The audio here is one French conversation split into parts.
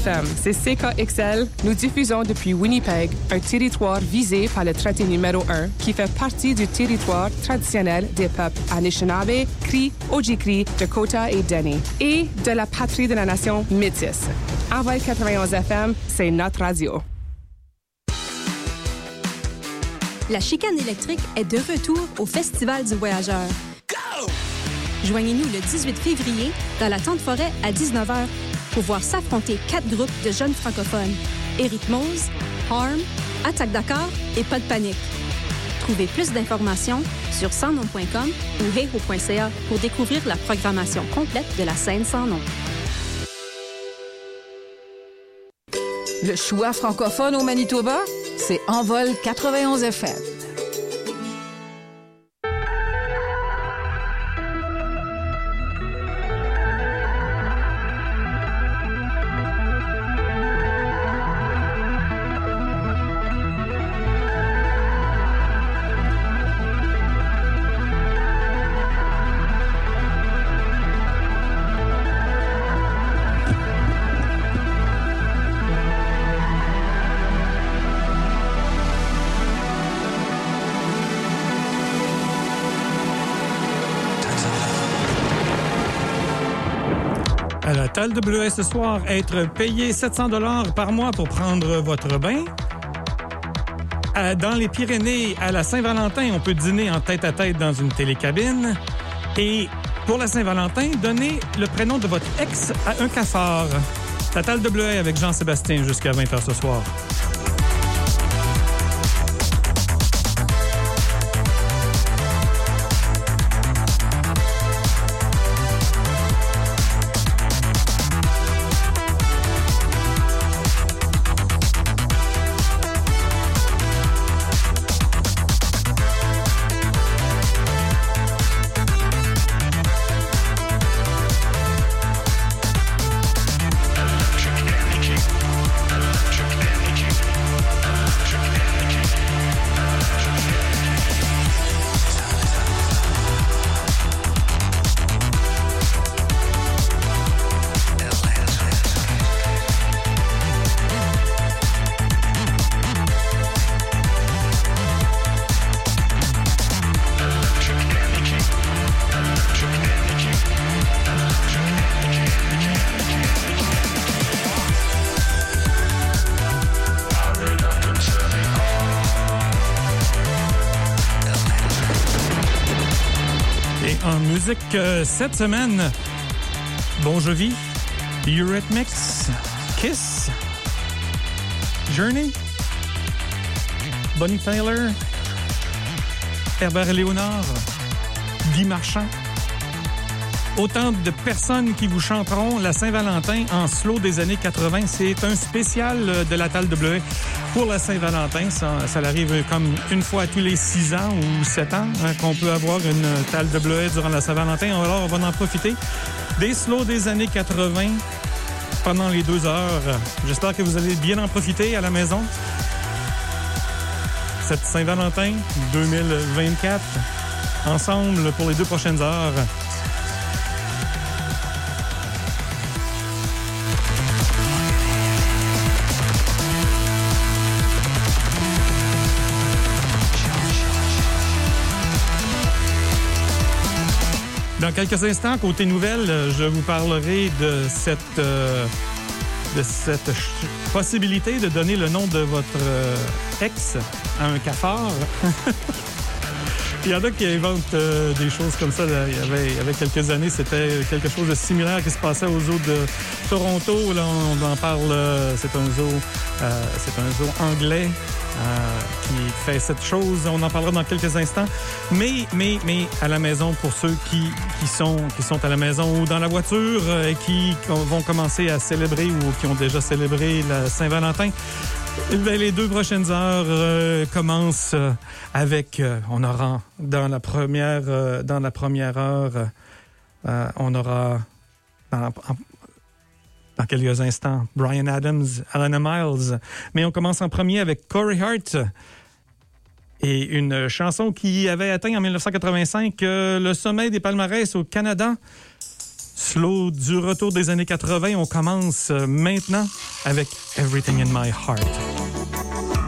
FM, c'est CKXL. Nous diffusons depuis Winnipeg, un territoire visé par le traité numéro 1 qui fait partie du territoire traditionnel des peuples Anishinaabe, Cree, Ojibwe, Dakota et Dene, et de la patrie de la nation métisse. Envol 91 FM, c'est notre radio. La chicane électrique est de retour au Festival du Voyageur. Joignez-nous le 18 février dans la Tente Forêt à 19h pour voir s'affronter quatre groupes de jeunes francophones. Eric Mose, Harm, Attaque Dakar et Pas de panique. Trouvez plus d'informations sur sansnom.com ou heyho.ca pour découvrir la programmation complète de la scène sans nom. Le choix francophone au Manitoba, c'est Envol 91 FM. À la Tal WS ce soir, être payé 700 dollars par mois pour prendre votre bain. Dans les Pyrénées, à la Saint-Valentin, on peut dîner en tête à tête dans une télécabine. Et pour la Saint-Valentin, donnez le prénom de votre ex à un cafard. La Tal WS avec Jean-Sébastien jusqu'à 20h ce soir. Cette semaine, Bon Jovi, Eurythmics, Kiss, Journey, Bonnie Tyler, Herbert Léonard, Guy Marchand. Autant de personnes qui vous chanteront la Saint-Valentin en slow des années 80. C'est un spécial euh, de la Tal W pour la Saint-Valentin. Ça, arrive comme une fois tous les six ans ou sept ans hein, qu'on peut avoir une Tal W durant la Saint-Valentin. Alors, on va en profiter. Des slows des années 80 pendant les deux heures. J'espère que vous allez bien en profiter à la maison. Cette Saint-Valentin 2024, ensemble pour les deux prochaines heures. Dans quelques instants, côté nouvelles, euh, je vous parlerai de cette, euh, de cette possibilité de donner le nom de votre euh, ex à un cafard. Il y en a qui inventent euh, des choses comme ça. Il, y avait, quelques années, c'était quelque chose de similaire qui se passait au zoo de Toronto. Là, on en parle. euh, C'est un zoo, euh, c'est un zoo anglais euh, qui fait cette chose. On en parlera dans quelques instants. Mais, mais, mais à la maison pour ceux qui, qui sont qui sont à la maison ou dans la voiture et qui vont commencer à célébrer ou qui ont déjà célébré la Saint-Valentin. Ben, les deux prochaines heures euh, commencent euh, avec, euh, on aura dans la première, dans la première heure, on aura dans, dans quelques instants Brian Adams, Alana Miles, mais on commence en premier avec Corey Hart Et une chanson qui avait atteint en 1985 euh, le sommet des palmarès au Canada. Slow du retour des années 80, on commence euh, maintenant avec Everything in My Heart.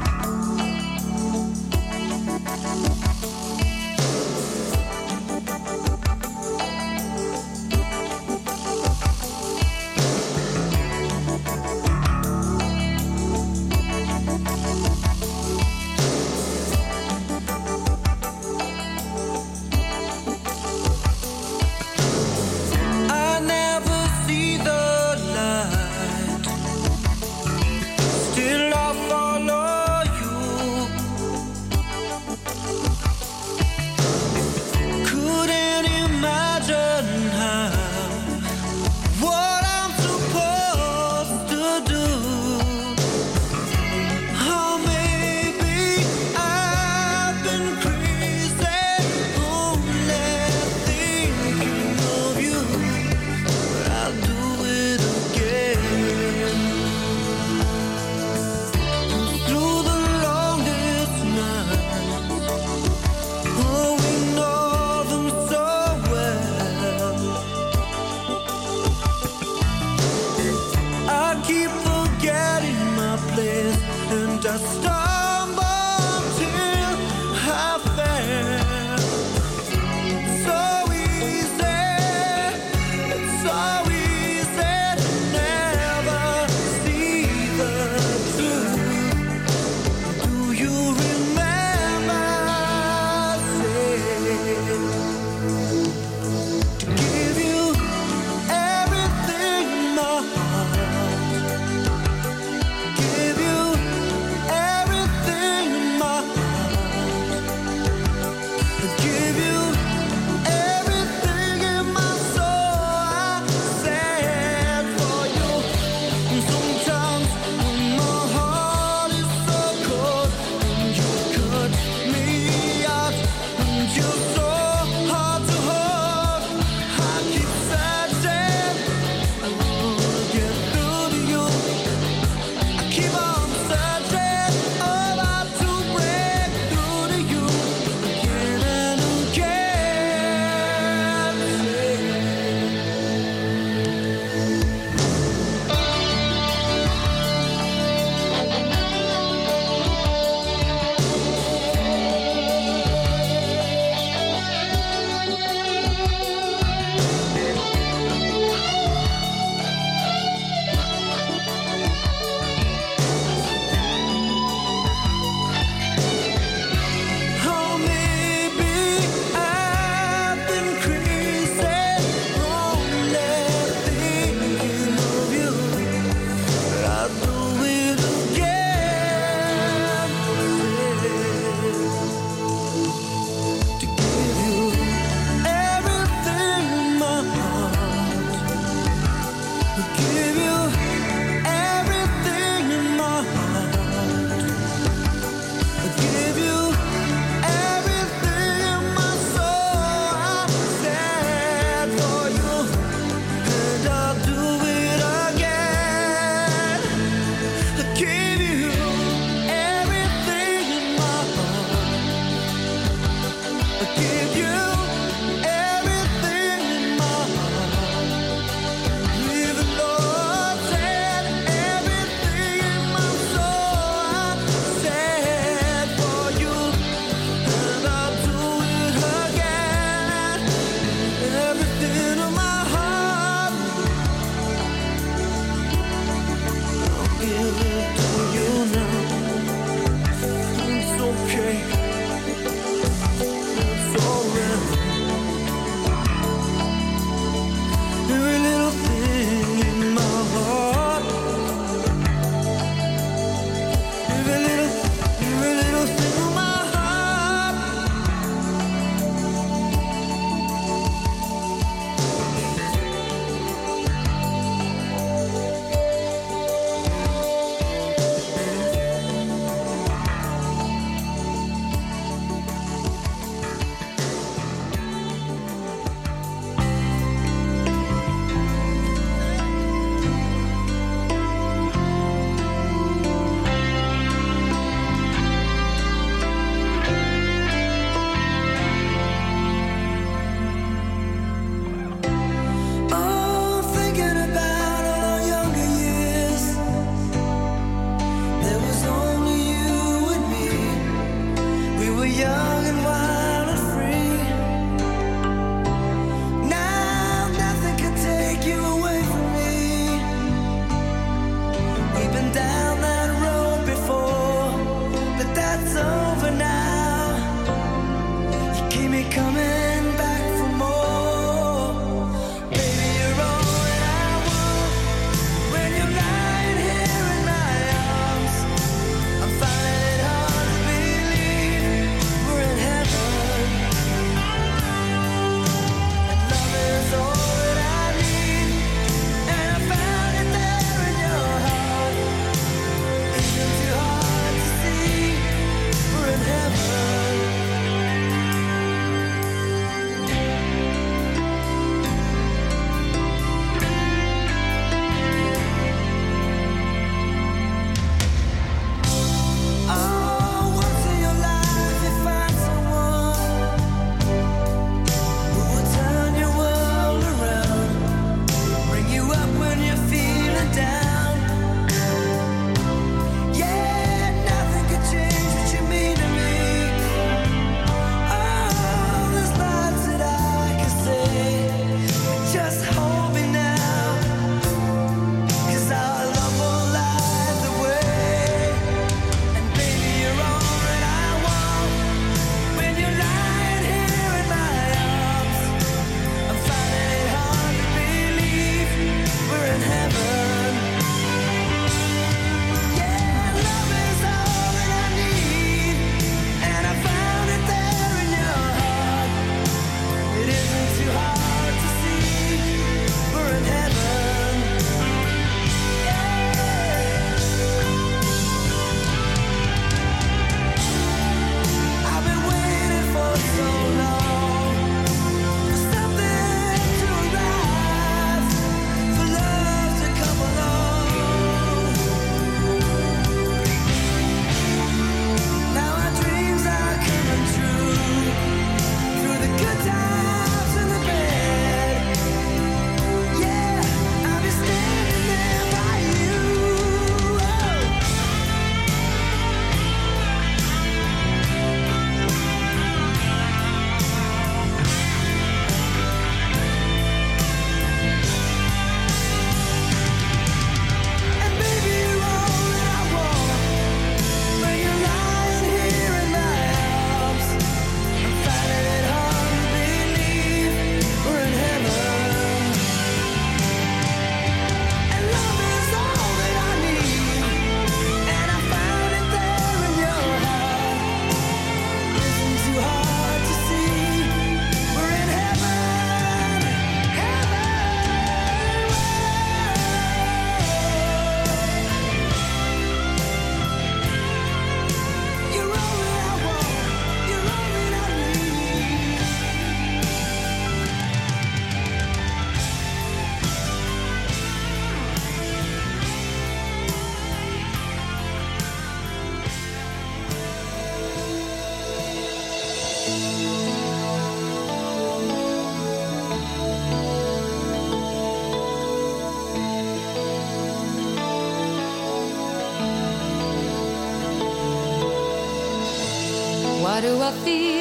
Be.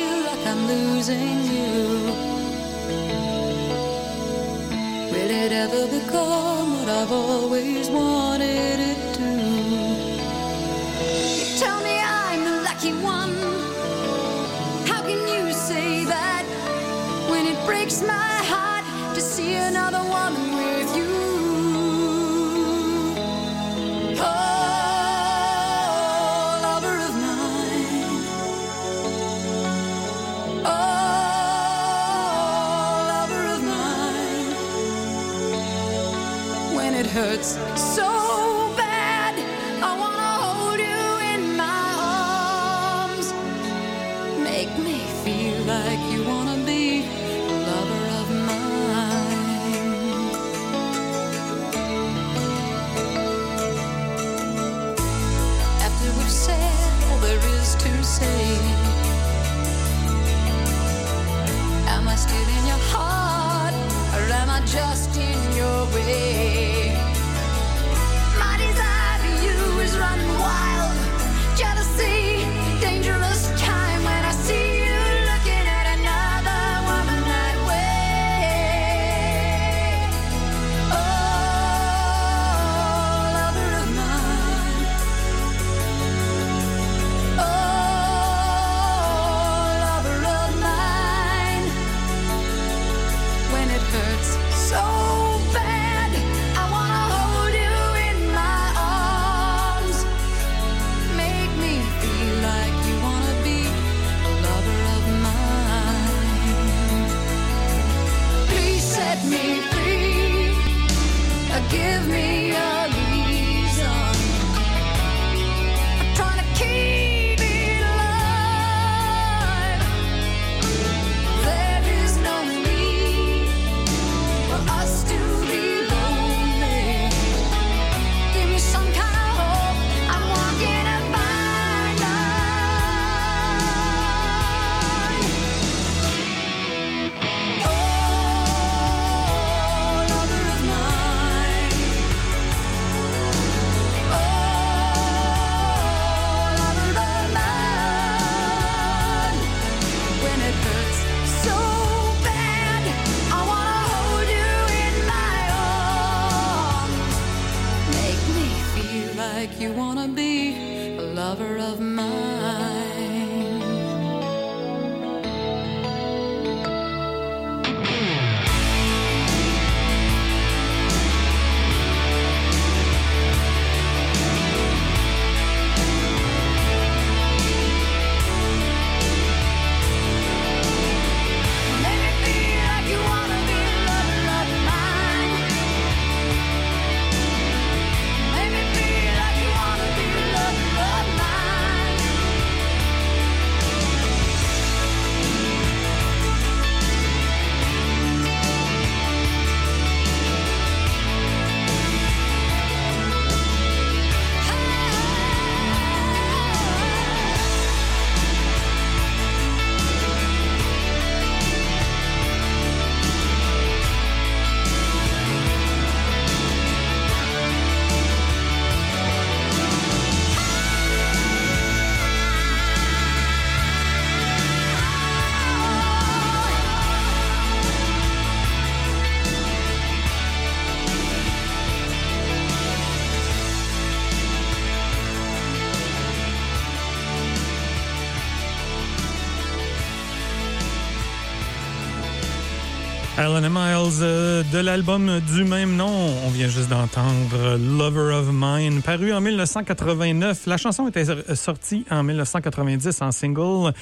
Alan Miles euh, de l'album du même nom. On vient juste d'entendre Lover of Mine, paru en 1989. La chanson était sortie en 1990 en single.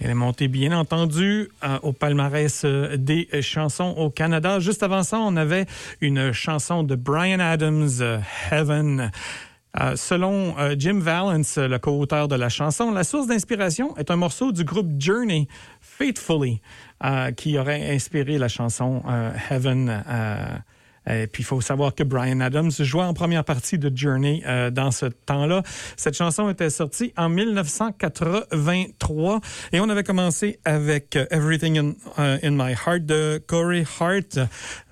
Elle est montée, bien entendu, au palmarès euh, des chansons au Canada. Juste avant ça, on avait une chanson de Brian Adams, euh, Heaven. Selon Jim Valance, le co-auteur de la chanson, la source d'inspiration est un morceau du groupe Journey, Faithfully, qui aurait inspiré la chanson euh, Heaven. Euh, et puis, il faut savoir que Brian Adams jouait en première partie de Journey euh, dans ce temps-là. Cette chanson était sortie en 1983 et on avait commencé avec euh, Everything in, euh, in My Heart de Corey Hart.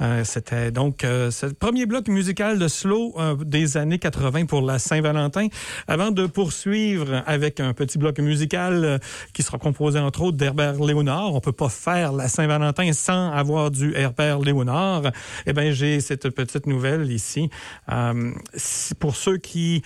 Euh, C'était donc euh, ce premier bloc musical de slow euh, des années 80 pour la Saint-Valentin avant de poursuivre avec un petit bloc musical euh, qui sera composé entre autres d'Herbert Léonard. On peut pas faire la Saint-Valentin sans avoir du Herbert Léonard. Eh bien, j'ai cette petite nouvelle ici. Euh, pour ceux qui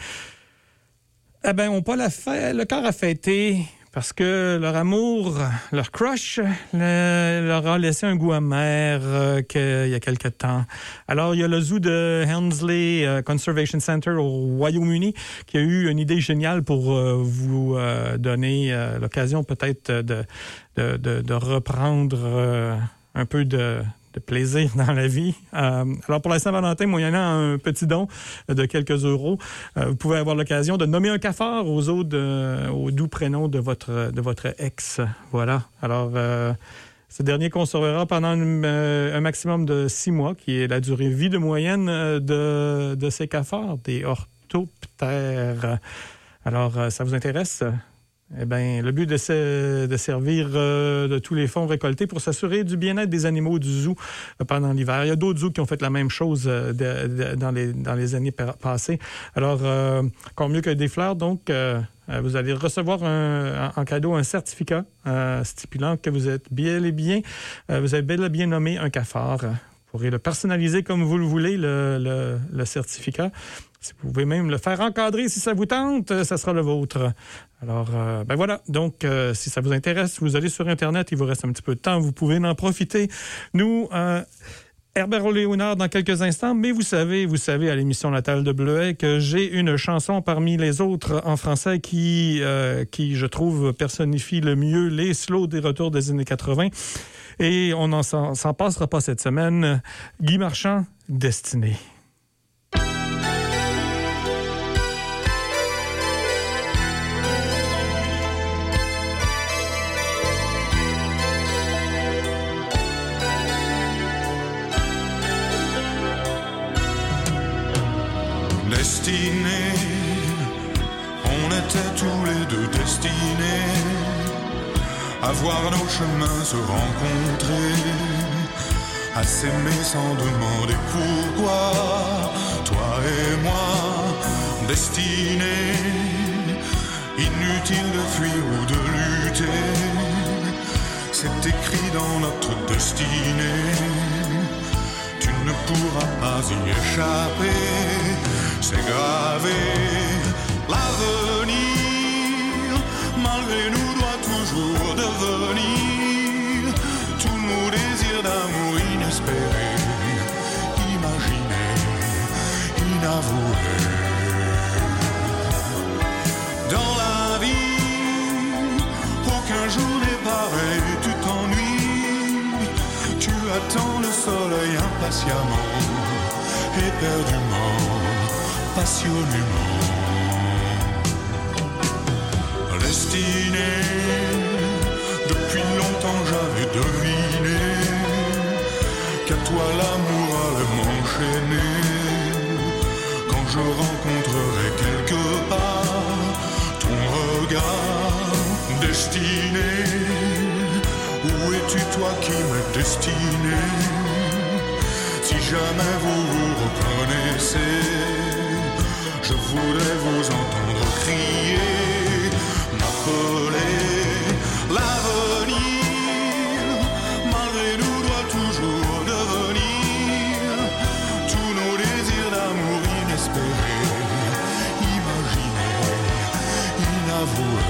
eh ben, ont pas la fête, le cœur à fêter parce que leur amour, leur crush, le- leur a laissé un goût amer euh, que- il y a quelque temps. Alors, il y a le zoo de Helmsley euh, Conservation Center au Royaume-Uni qui a eu une idée géniale pour euh, vous donner l'occasion peut-être de, de, reprendre un peu de, de plaisir dans la vie. Euh, alors pour la Saint-Valentin, moyennant un petit don de quelques euros, euh, vous pouvez avoir l'occasion de nommer un cafard aux autres, de- au doux prénom de votre de votre ex. Voilà. Alors euh, ce dernier conservera pendant euh, un maximum de six mois, qui est la durée vie de moyenne euh, de, de ces cafards, des orthoptères. Alors, euh, ça vous intéresse? Eh bien, le but de, de servir euh, de tous les fonds récoltés pour s'assurer du bien-être des animaux du zoo euh, pendant l'hiver. Il y a d'autres zoos qui ont fait la même chose euh, dans, les, années pa- passées. Alors, euh, encore mieux que des fleurs, donc, vous allez recevoir un- en cadeau un certificat stipulant que vous êtes bien et bien, vous avez bel et bien nommé un cafard. Vous pourrez le personnaliser comme vous le voulez, le, le- certificat. Si vous pouvez même le faire encadrer si ça vous tente, ça sera le vôtre. Alors, euh, ben voilà. Donc, euh, si ça vous intéresse, vous allez sur Internet, il vous reste un petit peu de temps, vous pouvez en profiter. Nous, euh, Herbert Léonard dans quelques instants, mais vous savez, vous savez à l'émission La Table de Bleuet que j'ai une chanson parmi les autres en français qui, euh, qui je trouve, personnifie le mieux les slows des retours des années 80. Et on n'en s'en passera pas cette semaine. Guy Marchand, Destinée. À voir nos chemins se rencontrer, à s'aimer sans demander pourquoi, toi et moi, destinés, inutile de fuir ou de lutter, c'est écrit dans notre destinée. Tu ne pourras pas y échapper, c'est gravé. L'avenir malgré nous, doit toujours devenir tous nos désirs d'amour inespérés, imaginés, inavoués. Dans la vie, aucun jour n'est pareil, tu t'ennuies, tu attends le soleil impatiemment, éperdument, passionnément. Destiné, depuis longtemps j'avais deviné qu'à toi l'amour allait m'enchaîner. Quand je rencontrerai quelque part ton regard destiné, où es-tu toi qui m'es destiné? Si jamais vous vous reconnaissez, je voudrais vous entendre crier, m'appeler. L'avenir, malgré nous, doit toujours devenir tous nos désirs d'amour inespérés, imaginés, inavoués.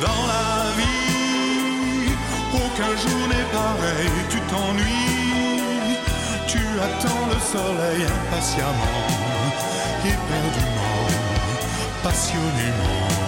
Dans la vie, aucun jour n'est pareil, tu t'ennuies, tu attends le soleil impatiemment, éperdument, passionnément.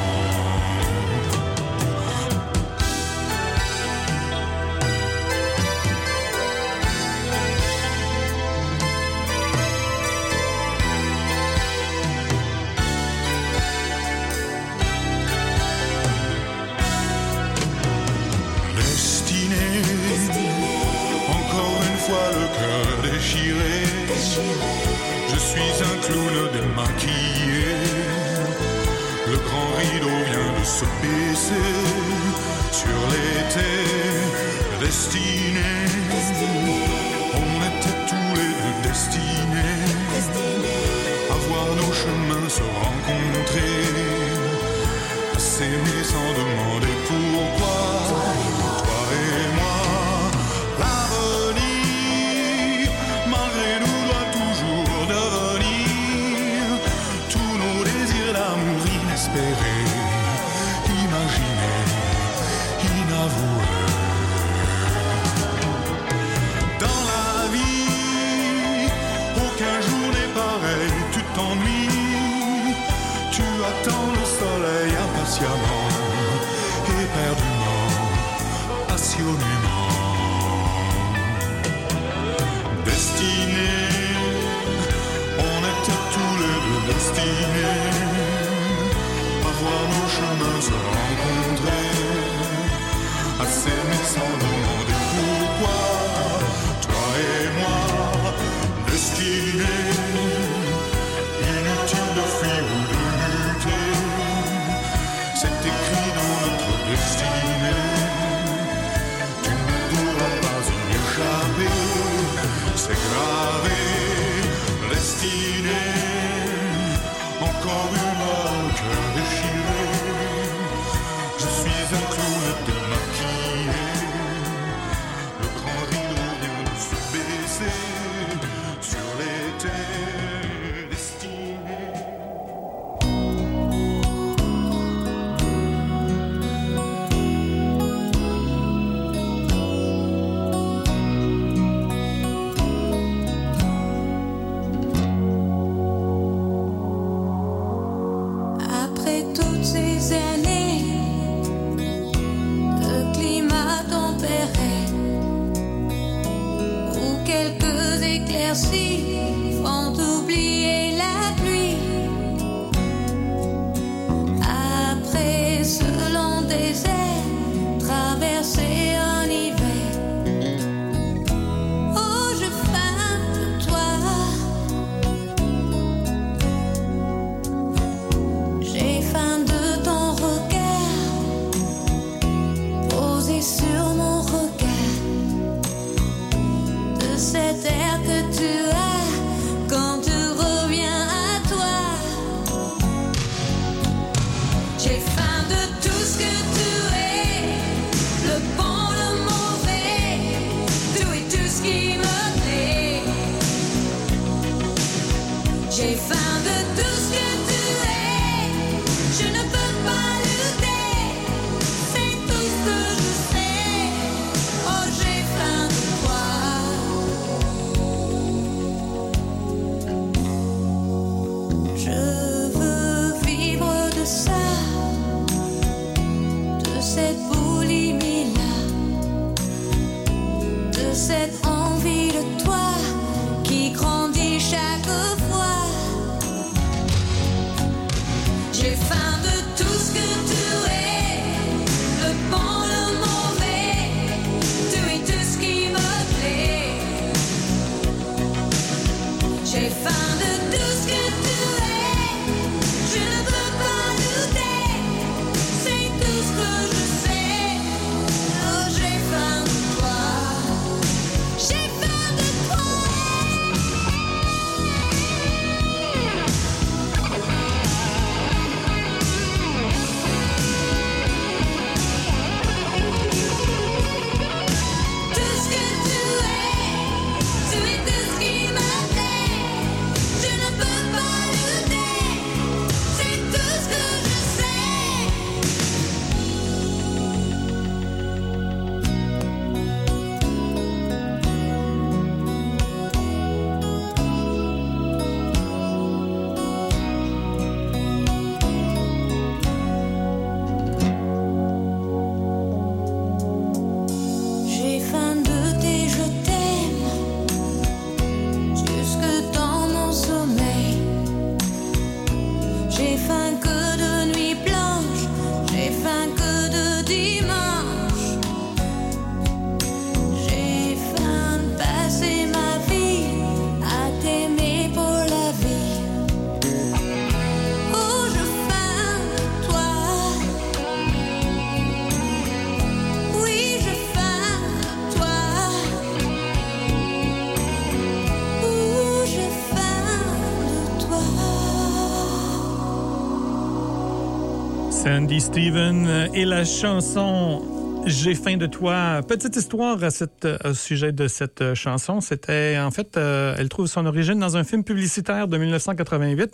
Sandy Steven et la chanson J'ai faim de toi. Petite histoire à, cette, au sujet de cette euh, chanson. C'était, en fait, euh, elle trouve son origine dans un film publicitaire de 1988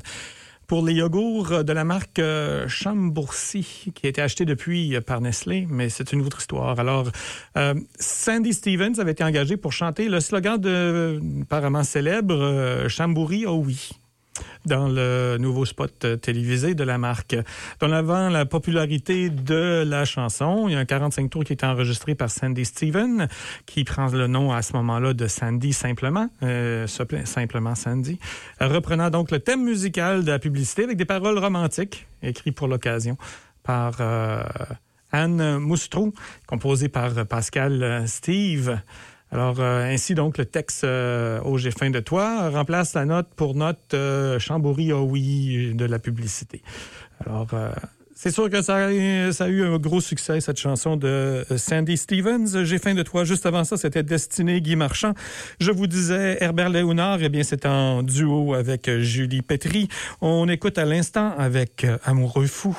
pour les yogourts de la marque euh, Chambourcy, qui a été acheté depuis euh, par Nestlé, mais c'est une autre histoire. Alors, euh, Sandy Stevens avait été engagée pour chanter le slogan de, apparemment célèbre, euh, Chambouri, oh oui dans le nouveau spot euh, télévisé de la marque. Dans avant la popularité de la chanson, il y a un 45 tours qui été enregistré par Sandy Steven, qui prend le nom à ce moment-là de Sandy simplement, euh, simplement Sandy, reprenant donc le thème musical de la publicité avec des paroles romantiques écrites pour l'occasion par euh, Anne Moustrou, composé par Pascal Steve. Alors, euh, ainsi donc, le texte euh, Au j'ai faim de toi remplace la note pour note euh, Chamboury, oh oui, de la publicité. Alors, euh, c'est sûr que ça a, ça a eu un gros succès, cette chanson de euh, Sandy Stevens. J'ai faim de toi. Juste avant ça, c'était Destiné Guy Marchand. Je vous disais, Herbert Léonard, eh bien, c'est en duo avec euh, Julie Petry. On écoute à l'instant avec Amoureux fou.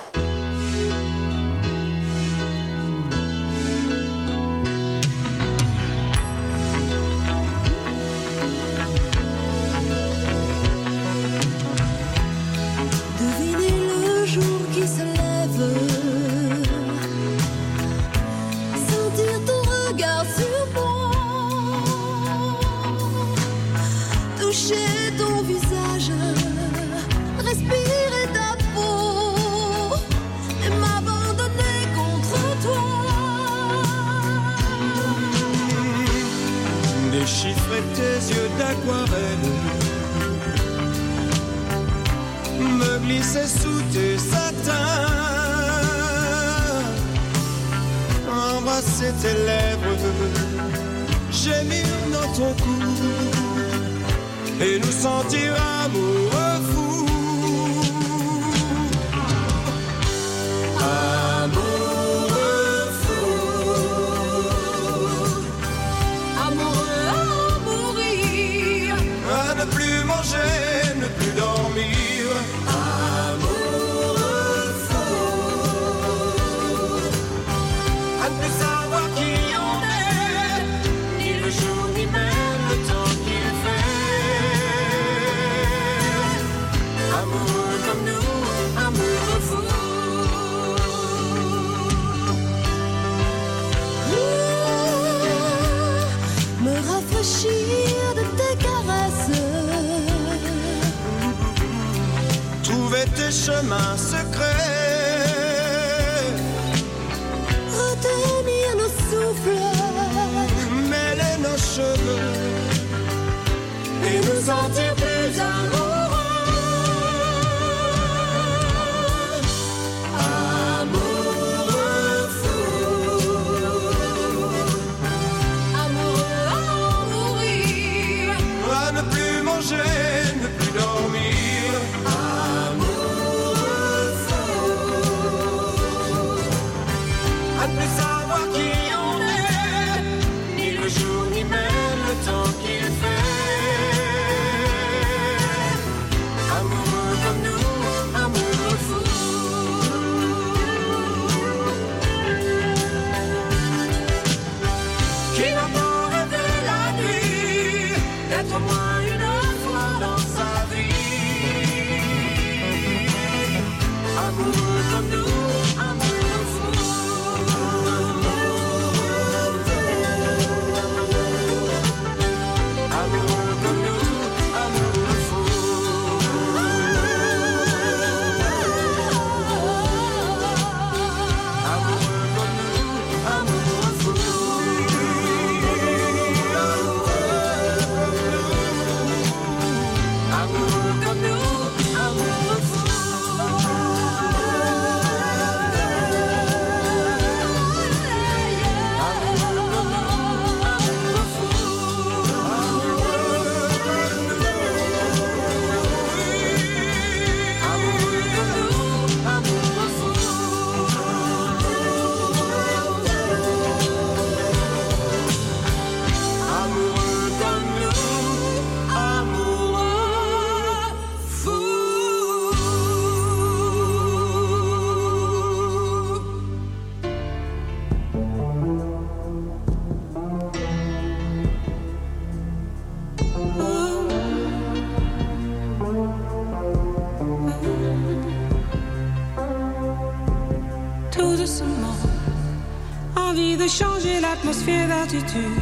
Changer l'atmosphère d'attitude.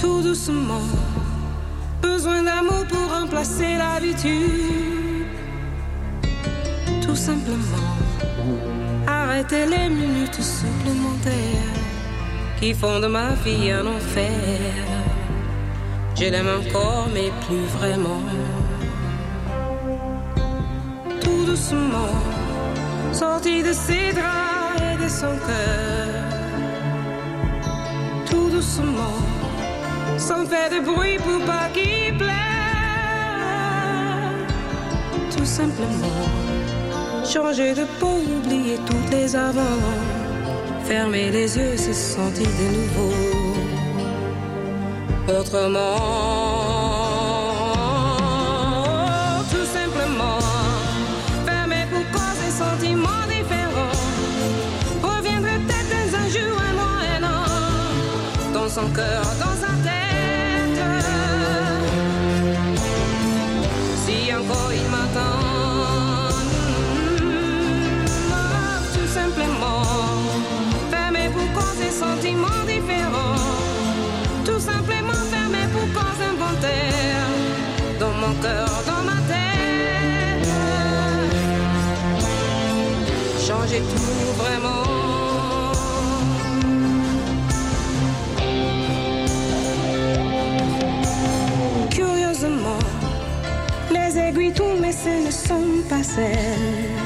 Tout doucement. Besoin d'amour pour remplacer l'habitude. Tout simplement. Arrêter les minutes supplémentaires qui font de ma vie un enfer. Je l'aime encore, mais plus vraiment. Tout doucement sorti de ses draps et de son cœur. Sans faire de bruit pour pas qu'il pleure. Tout simplement, changer de peau, oublier toutes les avant. Fermer les yeux, se sentir de nouveau. Autrement, son cœur, dans sa tête. Si encore il m'attend. Tout simplement. Fermé pour cause et sentiments différents. Tout simplement fermé pour cause inventaire. Dans mon cœur, dans ma tête. Changer tout vraiment. Tournent, mais ce ne sont pas celles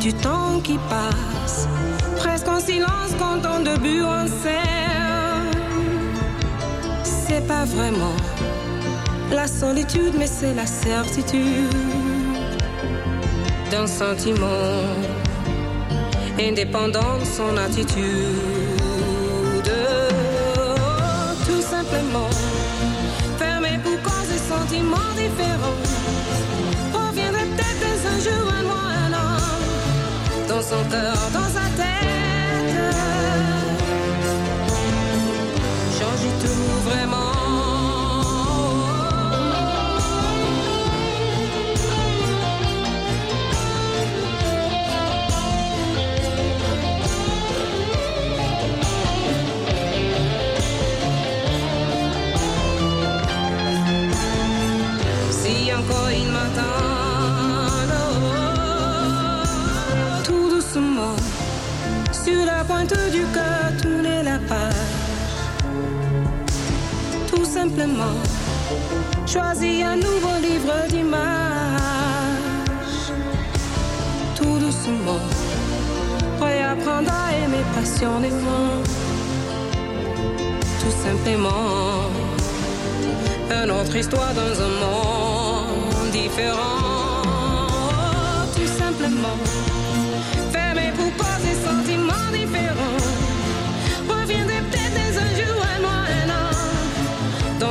du temps qui passe, presque en silence quand on début en scène. C'est pas vraiment la solitude, mais c'est la certitude d'un sentiment indépendant de son attitude. Tout simplement, dans du cœur, tourner la page. Tout simplement, choisir un nouveau livre d'images. Tout doucement, réapprendre à aimer passionnément. Tout simplement une autre histoire dans un monde différent. Tout simplement,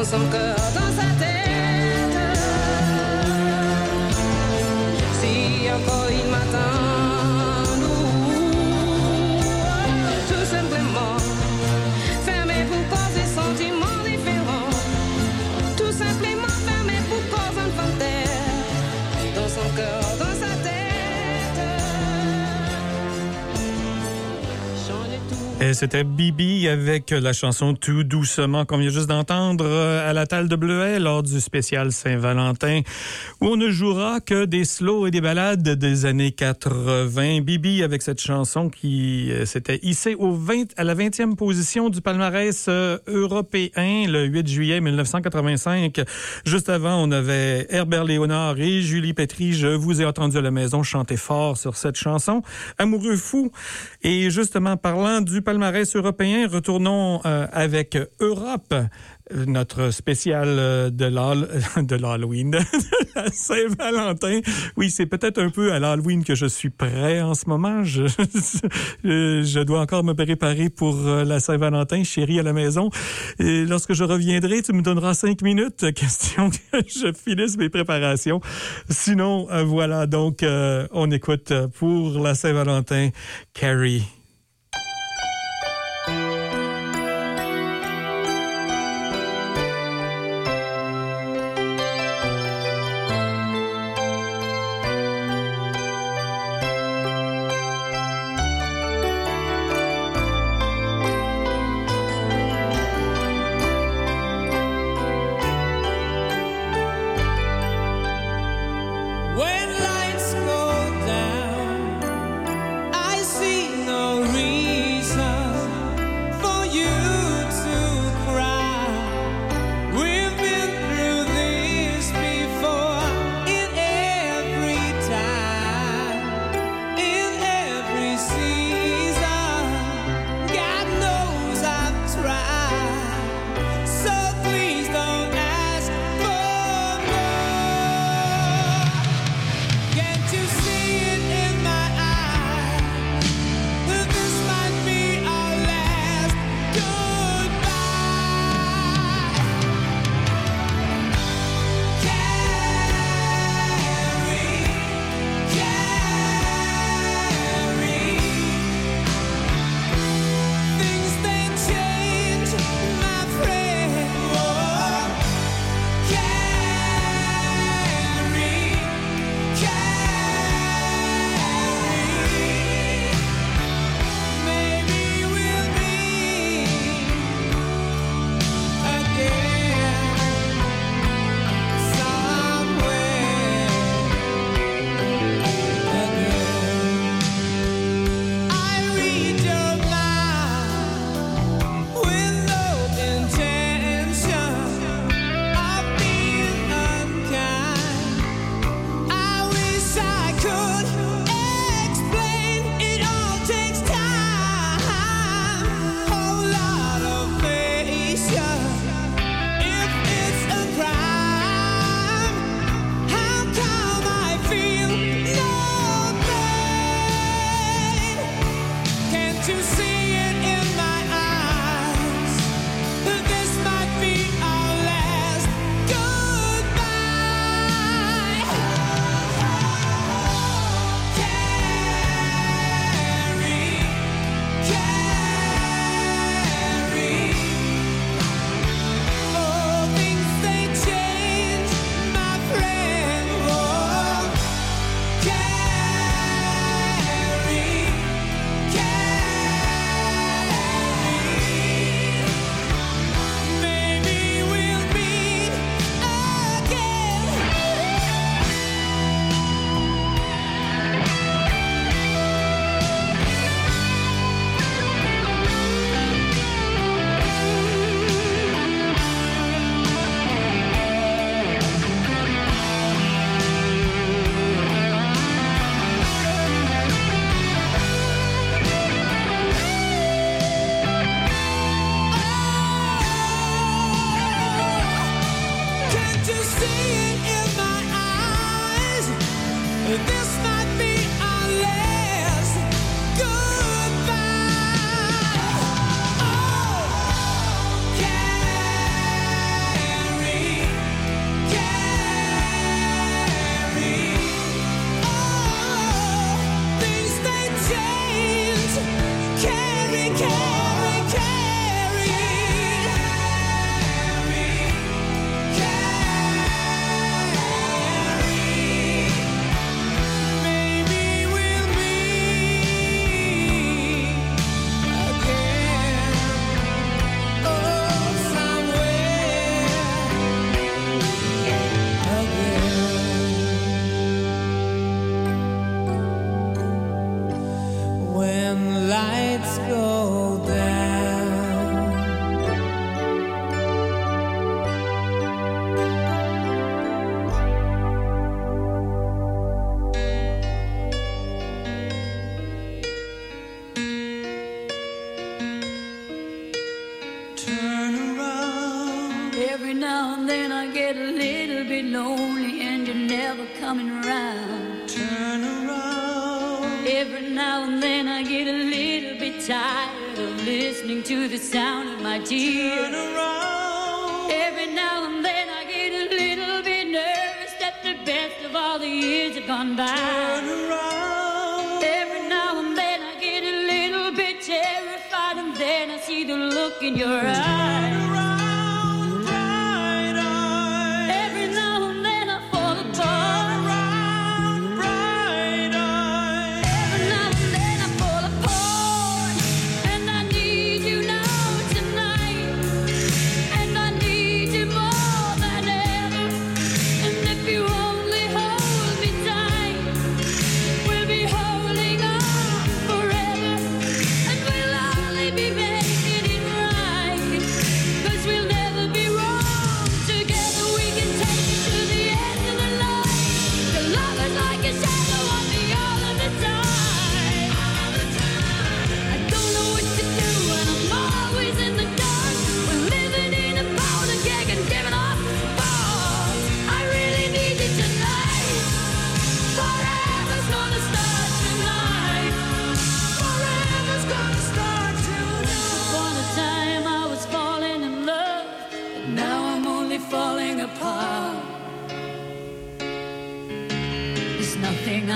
some girl c'était Bibi avec la chanson Tout doucement qu'on vient juste d'entendre euh, à la table de Bleuet lors du spécial Saint-Valentin où on ne jouera que des slows et des ballades des années 80. Bibi avec cette chanson qui euh, s'était hissée au 20, à la 20e position du palmarès euh, européen le 8 juillet 1985. Juste avant, on avait Herbert Léonard et Julie Petry. Je vous ai entendu à la maison chanter fort sur cette chanson. Amoureux fou. Et justement, parlant du palmarès européen, retournons euh, avec Europe, notre spécial euh, de l'Hall- de l'Halloween, de la Saint-Valentin. Oui, c'est peut-être un peu à l'Halloween que je suis prêt en ce moment. Je, je dois encore me préparer pour euh, la Saint-Valentin, chérie à la maison. Lorsque je reviendrai, tu me donneras cinq minutes, question que je finisse mes préparations. Sinon, voilà, donc on écoute pour la Saint-Valentin Carrie.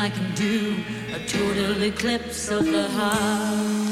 I can do a total eclipse of the heart.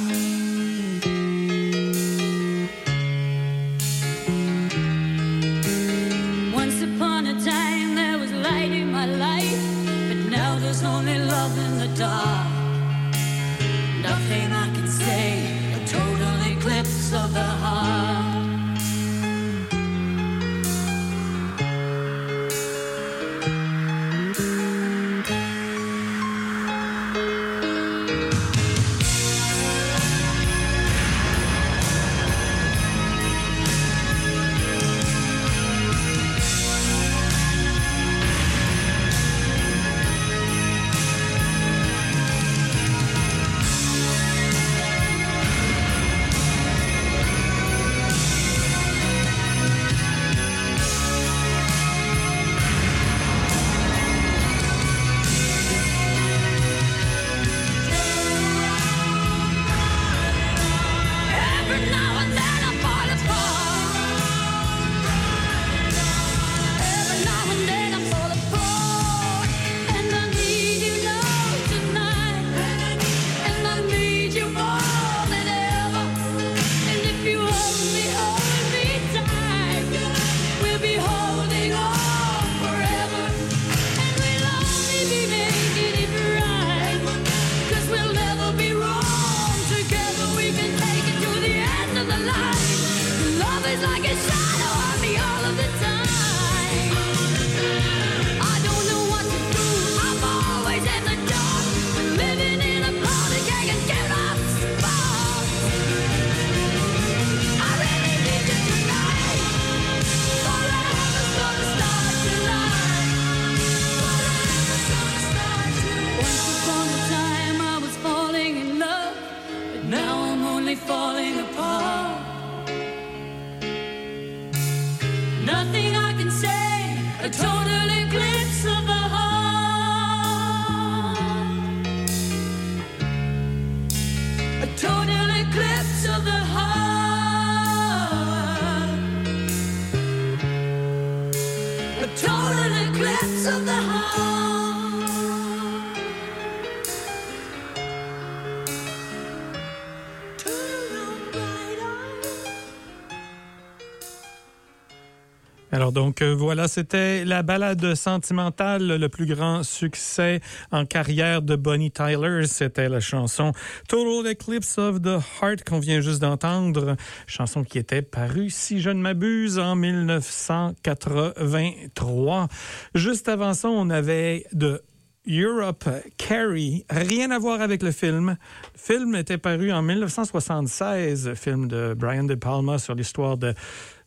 Donc euh, voilà, c'était la balade sentimentale, le plus grand succès en carrière de Bonnie Tyler. C'était la chanson Total Eclipse of the Heart qu'on vient juste d'entendre, chanson qui était parue, si je ne m'abuse, en 1983. Juste avant ça, on avait de Europe Carrie, rien à voir avec le film. Le film était paru en 1976, film de Brian De Palma sur l'histoire de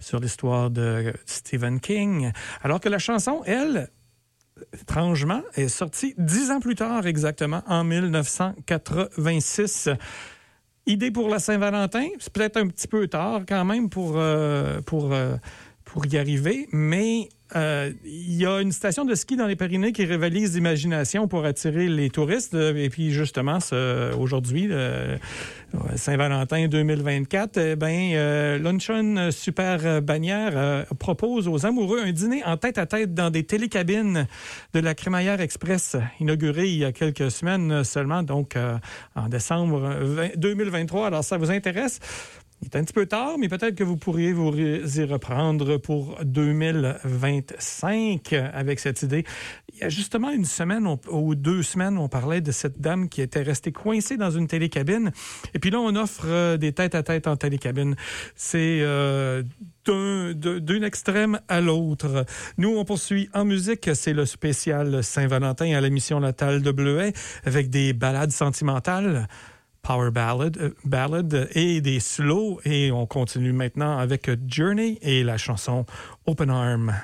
sur l'histoire de Stephen King. Alors que la chanson, elle, étrangement, est sortie dix ans plus tard exactement, en 1986. Idée pour la Saint-Valentin, c'est peut-être un petit peu tard quand même pour, euh, pour, euh, pour y arriver, mais euh, il y a une station de ski dans les Pyrénées qui rivalise l'imagination pour attirer les touristes. Euh, Et puis justement, aujourd'hui, le- Saint-Valentin 2024, eh ben, euh, Luncheon Super Bannière propose aux amoureux un dîner en tête à tête dans des télécabines de la Crémaillère Express, inaugurée il y a quelques semaines seulement, donc en décembre 20 2023. Alors, ça vous intéresse? Il est un petit peu tard, mais peut-être que vous pourriez vous y reprendre pour 2025 avec cette idée. Il y a justement une semaine ou deux semaines, on parlait de cette dame qui était restée coincée dans une télécabine. Et puis là, on offre euh, des têtes à tête en télécabine. C'est euh, d'un- extrême à l'autre. Nous, on poursuit en musique. C'est le spécial Saint-Valentin à l'émission Natale de Bleuet avec des balades sentimentales power ballad, euh, ballad et des slow. Et on continue maintenant avec Journey et la chanson Open Arm.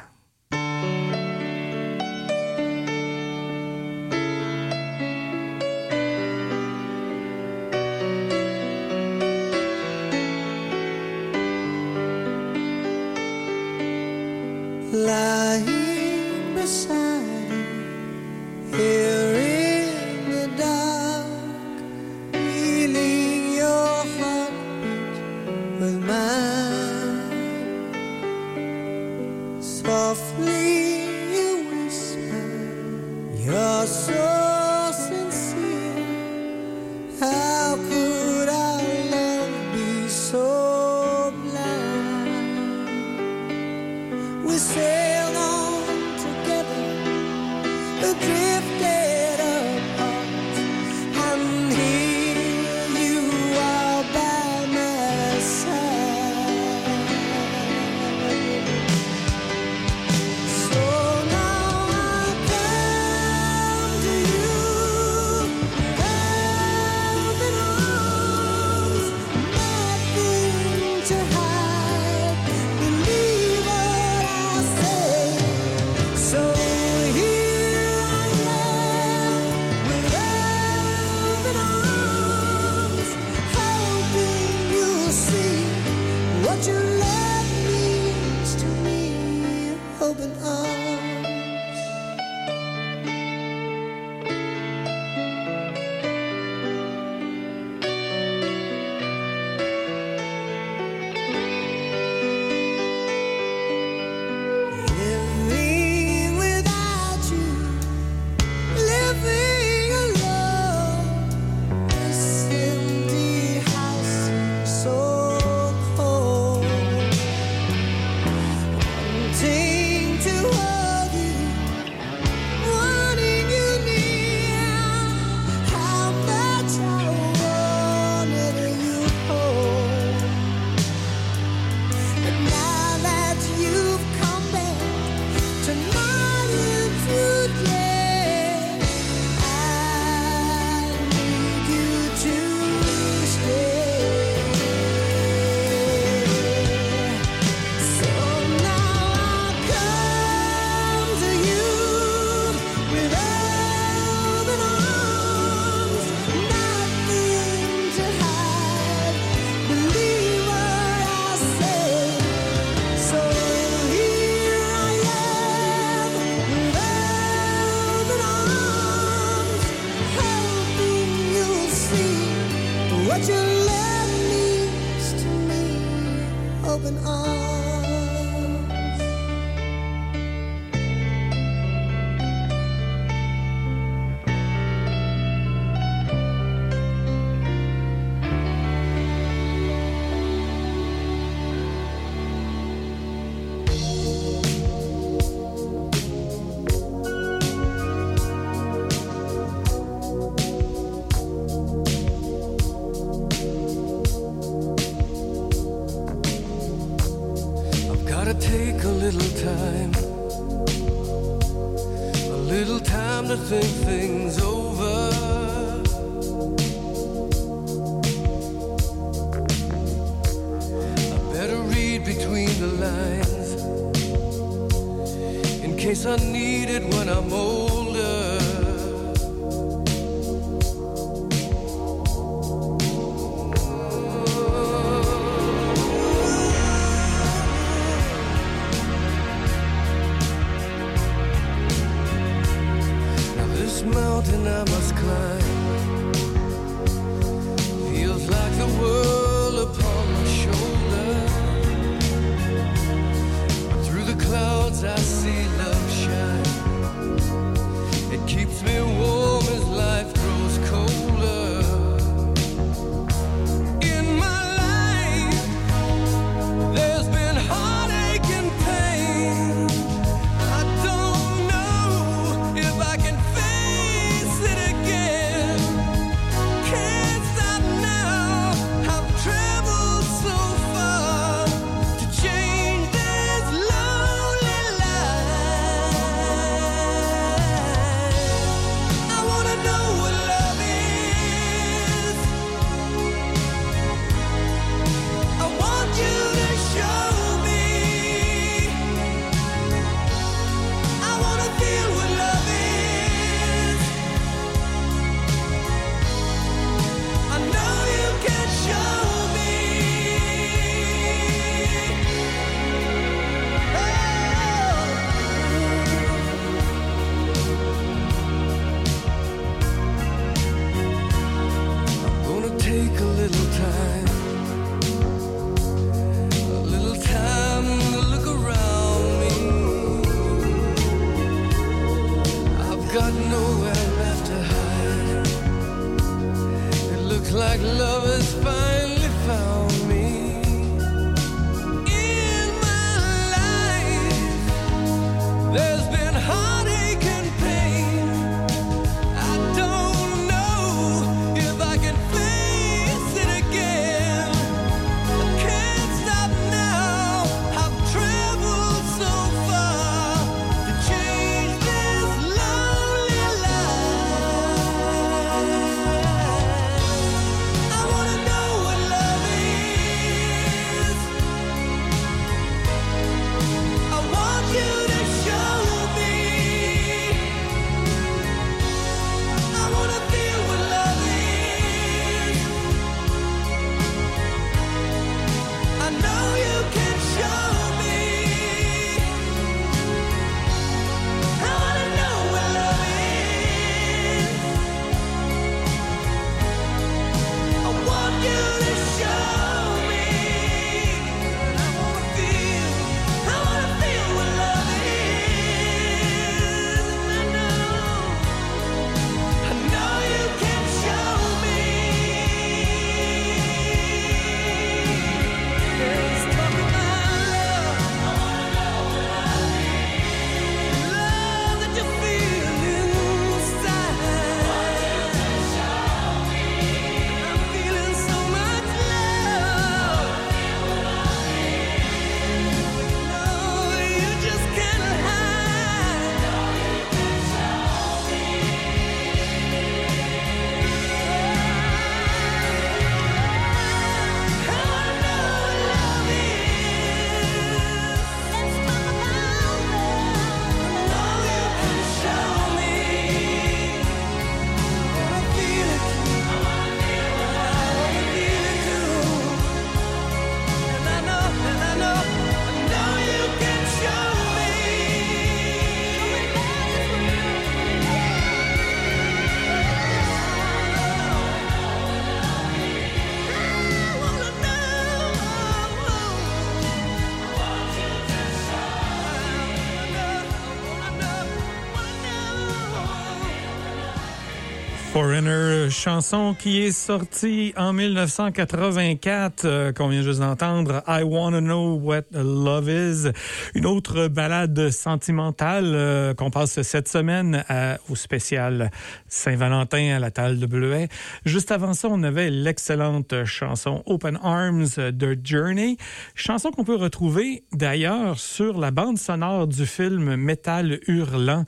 Foreigner, euh, chanson qui est sortie en 1984, euh, qu'on vient juste d'entendre, I Wanna Know What Love Is, une autre balade sentimentale euh, qu'on passe cette semaine au spécial Saint-Valentin à la Talle de Bleuet. Juste avant ça, on avait l'excellente chanson Open Arms de Journey, chanson qu'on peut retrouver d'ailleurs sur la bande sonore du film Metal Hurlant.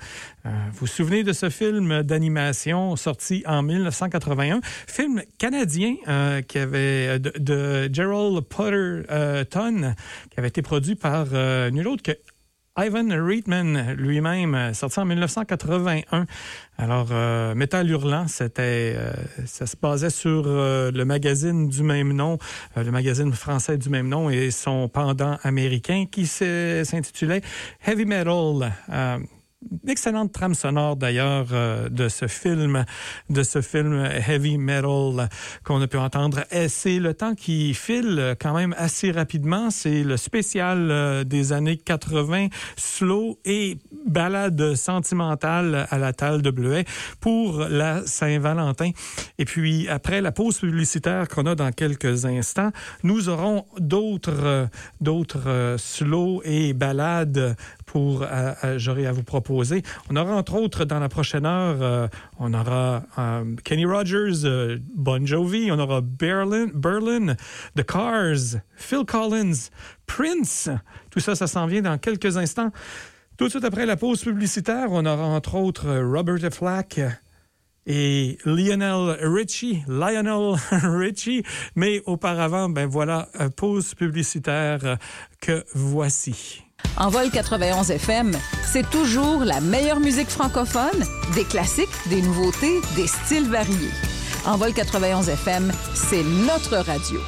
Euh, vous vous souvenez de ce film d'animation sorti en 1981, film canadien euh, qui avait de, de Gerald Potter euh, qui avait été produit par euh, nul autre que Ivan Reitman lui-même, euh, sorti en 1981. Alors, euh, Hurlant, euh, ça se basait sur euh, le magazine du même nom, euh, le magazine français du même nom et son pendant américain qui s'intitulait Heavy Metal. Excellente trame sonore d'ailleurs euh, de ce film, de ce film heavy metal qu'on a pu entendre. Et c'est le temps qui file euh, quand même assez rapidement. C'est le spécial euh, des années 80, slow et balade sentimentale à la talle de Bleuet pour la Saint-Valentin. Et puis après la pause publicitaire qu'on a dans quelques instants, nous aurons d'autres euh, d'autres slow et balades pour euh, euh, j'aurai à vous proposer. On aura entre autres dans la prochaine heure, euh, on aura Kenny Rogers, Bon Jovi, on aura Berlin, Berlin, The Cars, Phil Collins, Prince. Tout ça, ça s'en vient dans quelques instants. Tout de suite après la pause publicitaire, on aura entre autres Robert Flack et Lionel Richie, Lionel Richie. Mais auparavant, ben voilà, pause publicitaire que voici. Envol 91 FM, c'est toujours la meilleure musique francophone, des classiques, des nouveautés, des styles variés. Envol 91 FM, c'est notre radio.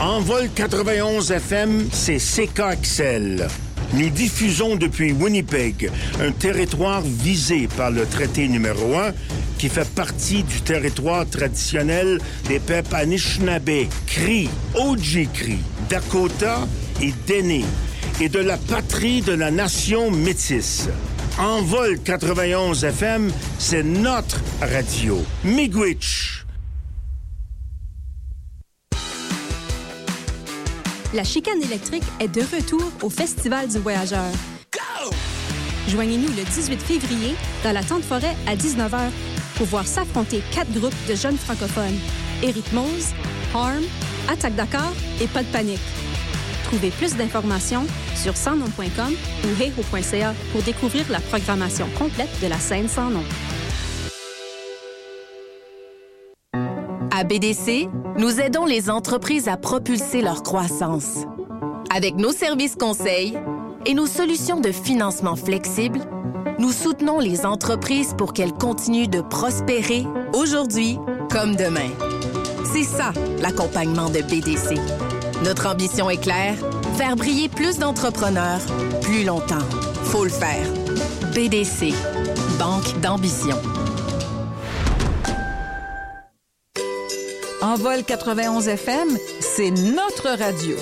Envol 91 FM, c'est CKXL. Nous diffusons depuis Winnipeg, un territoire visé par le traité numéro 1 qui fait partie du territoire traditionnel des peuples Anishinaabe, Cri, Ojibwe, Dakota et Dene, et de la patrie de la nation métisse. Envol 91 FM, c'est notre radio. Miigwech. La chicane électrique est de retour au Festival du Voyageur. Joignez-nous le 18 février dans la Tente Forêt à 19h pour voir s'affronter quatre groupes de jeunes francophones. Eric Mose, Harm, Attaque Dakar et Pas de panique. Trouvez plus d'informations sur sansnom.com ou heho.ca pour découvrir la programmation complète de la scène sans nom. À BDC, nous aidons les entreprises à propulser leur croissance. Avec nos services conseils et nos solutions de financement flexibles, nous soutenons les entreprises pour qu'elles continuent de prospérer aujourd'hui comme demain. C'est ça, l'accompagnement de BDC. Notre ambition est claire, faire briller plus d'entrepreneurs plus longtemps. Faut le faire. BDC, Banque d'ambition. Envol 91 FM, c'est notre radio.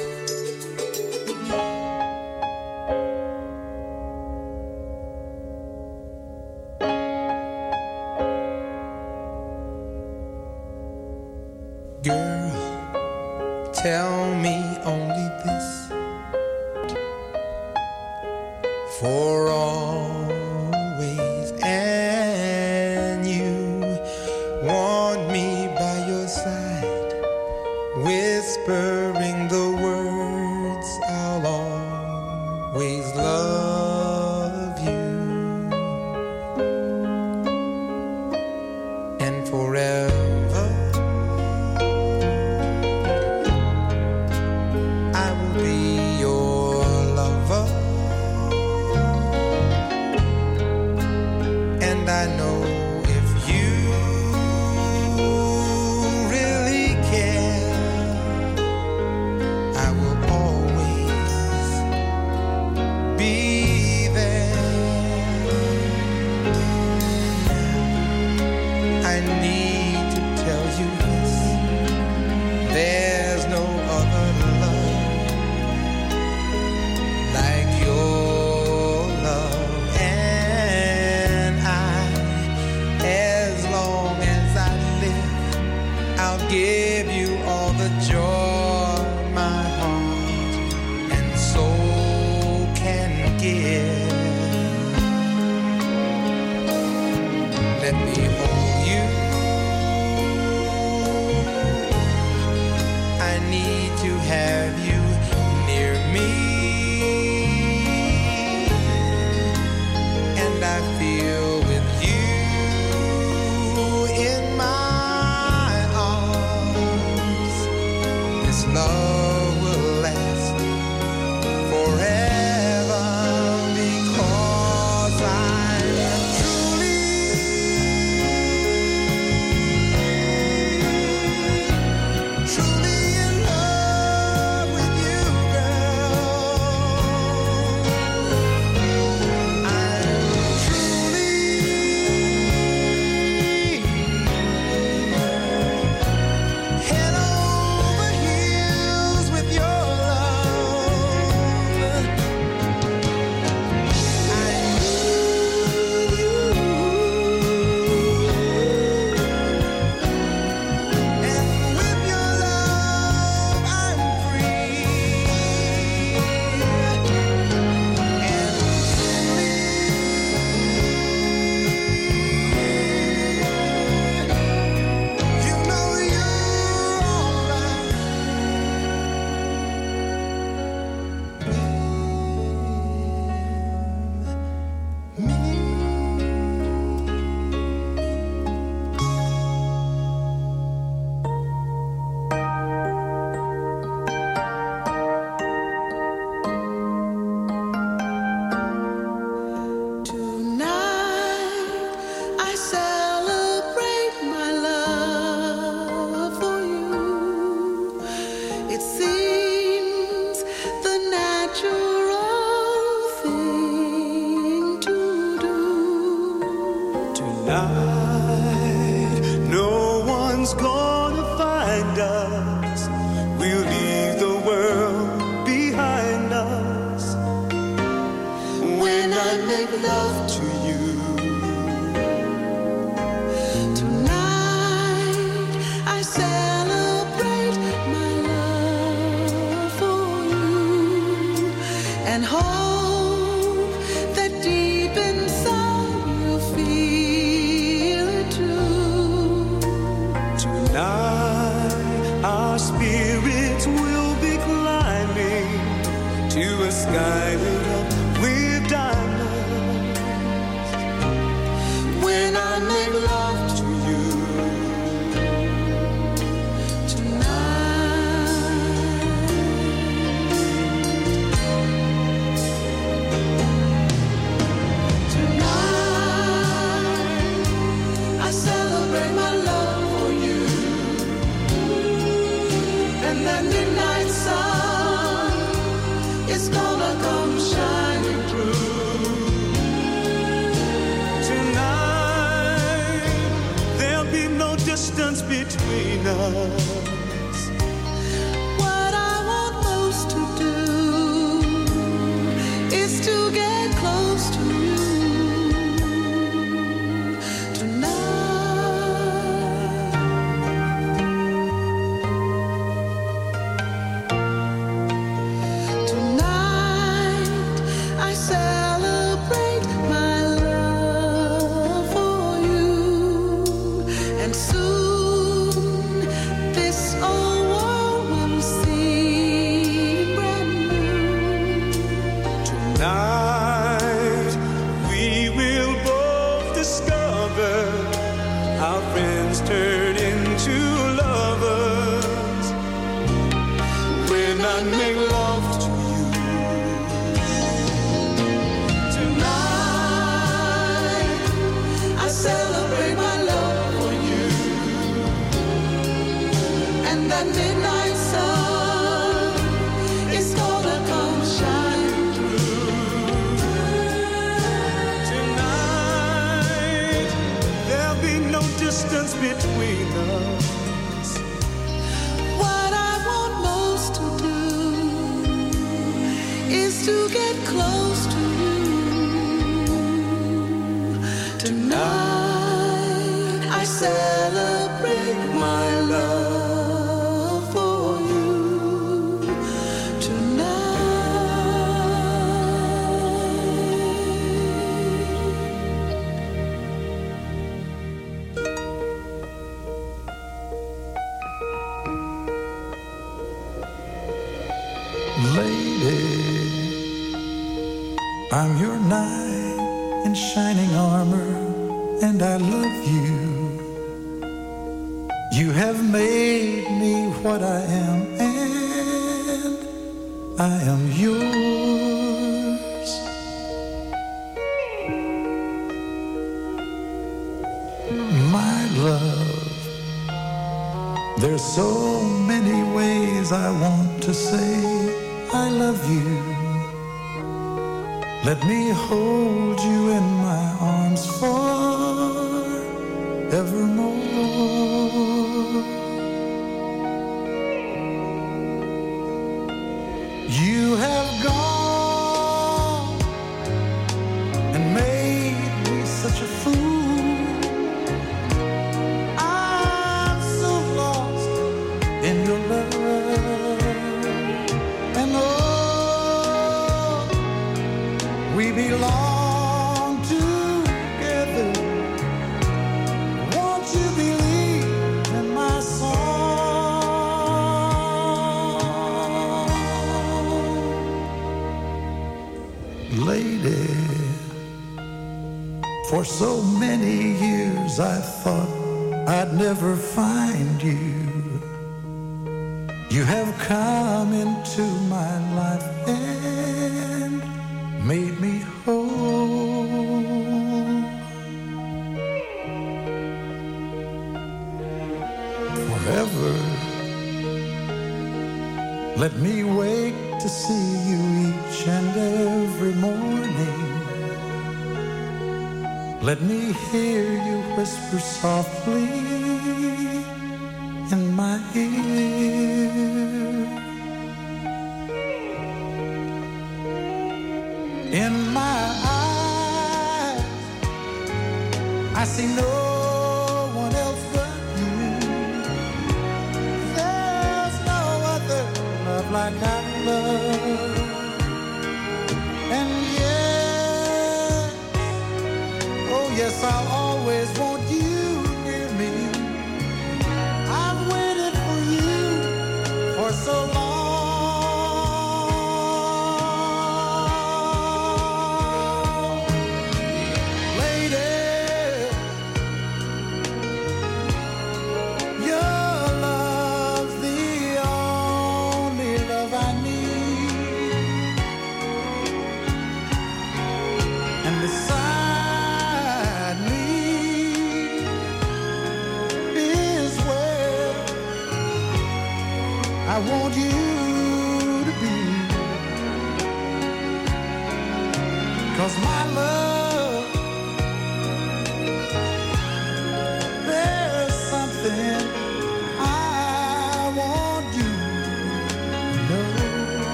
So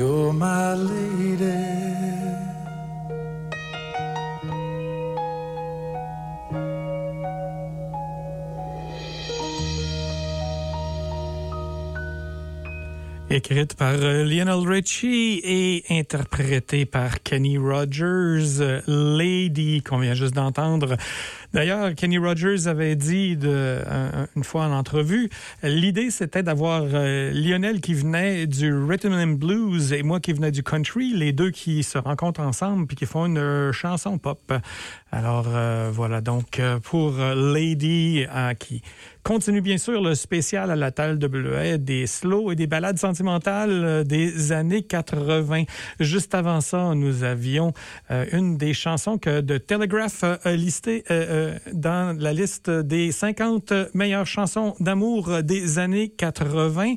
You're my lady. Écrite par euh, Lionel Richie et interprétée par Kenny Rogers, Lady, qu'on vient juste d'entendre. D'ailleurs, Kenny Rogers avait dit de, un- une fois en entrevue, l'idée c'était d'avoir euh, Lionel qui venait du rhythm and blues et moi qui venais du country, les deux qui se rencontrent ensemble puis qui font une euh, chanson pop. Alors euh, voilà donc pour Lady qui continue bien sûr le spécial à la table de bleuet des slow et des ballades sentimentales des années 80. Juste avant ça, nous avions une des chansons que The Telegraph a listée euh, dans la liste des 50 meilleures chansons d'amour des années 80.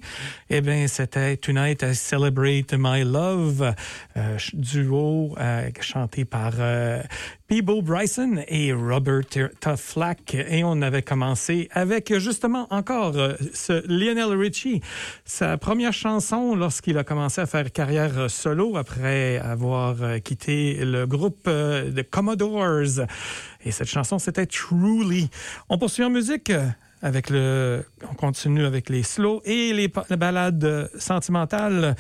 Eh bien, c'était Tonight I Celebrate My Love, euh, duo euh, chanté par Peebo Bryson et Robert Flack. Et on avait commencé avec justement encore ce Lionel Richie, sa première chanson lorsqu'il a commencé à faire carrière solo après avoir quitté le groupe de Commodores. Et cette chanson, c'était Truly. On poursuit en musique. euh, Avec le, on continue avec les slow et les, les ballades euh, sentimentales.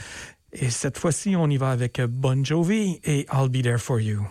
Et cette fois-ci, on y va avec Bon Jovi et I'll Be There For You.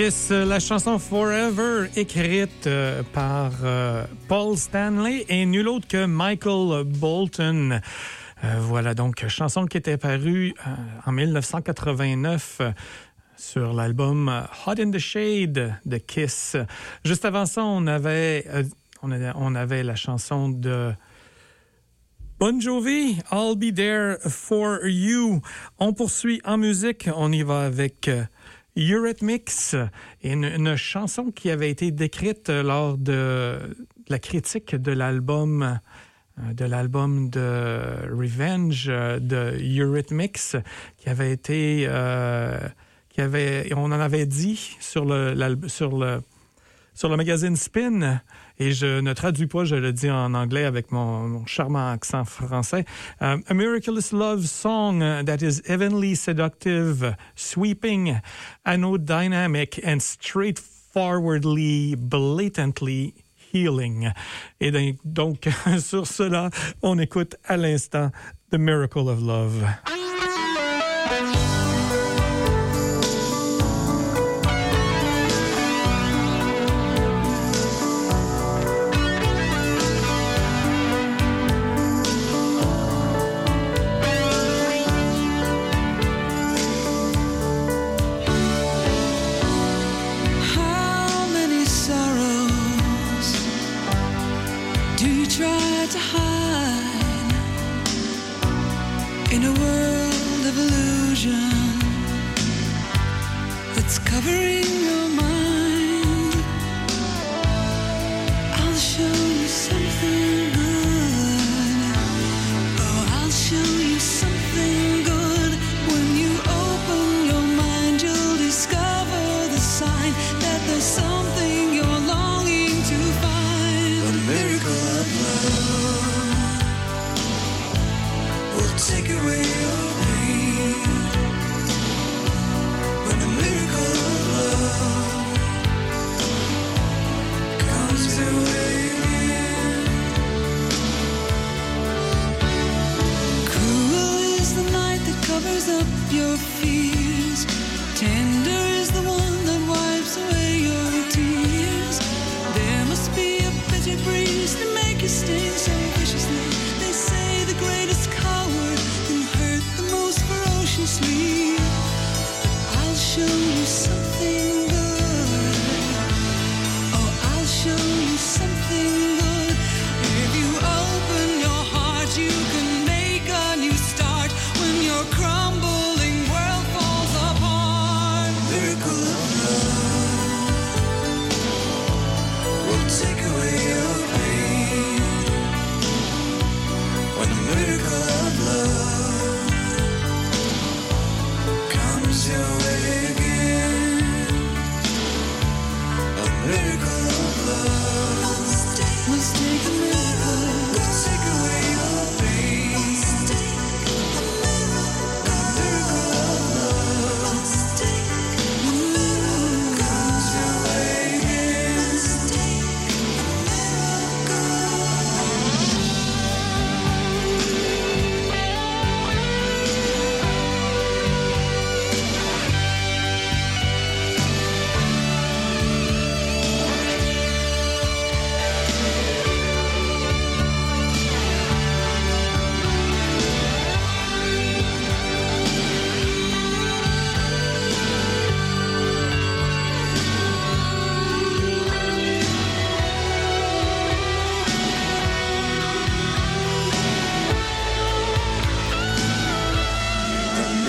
Kiss, euh, la chanson Forever, écrite euh, par euh, Paul Stanley et nul autre que Michael Bolton. Voilà donc, chanson qui était parue en 1989 euh, sur l'album Hot in the Shade de Kiss. Juste avant ça, on avait, on avait, on avait la chanson de Bon Jovi, I'll be there for you. On poursuit en musique. On y va avec Eurythmics, une, une chanson qui avait été décrite lors de la critique de l'album euh, de l'album de Revenge euh, de Eurythmics, qui avait été, euh, qui avait, on en avait dit sur le, sur le, sur le magazine Spin, et je ne traduis pas, je le dis en anglais avec mon, charmant accent français. Um, a miraculous love song uh, that is heavenly seductive, sweeping, anodynamic, and straightforwardly, blatantly healing. Et donc, sur cela, on écoute à l'instant The Miracle of Love.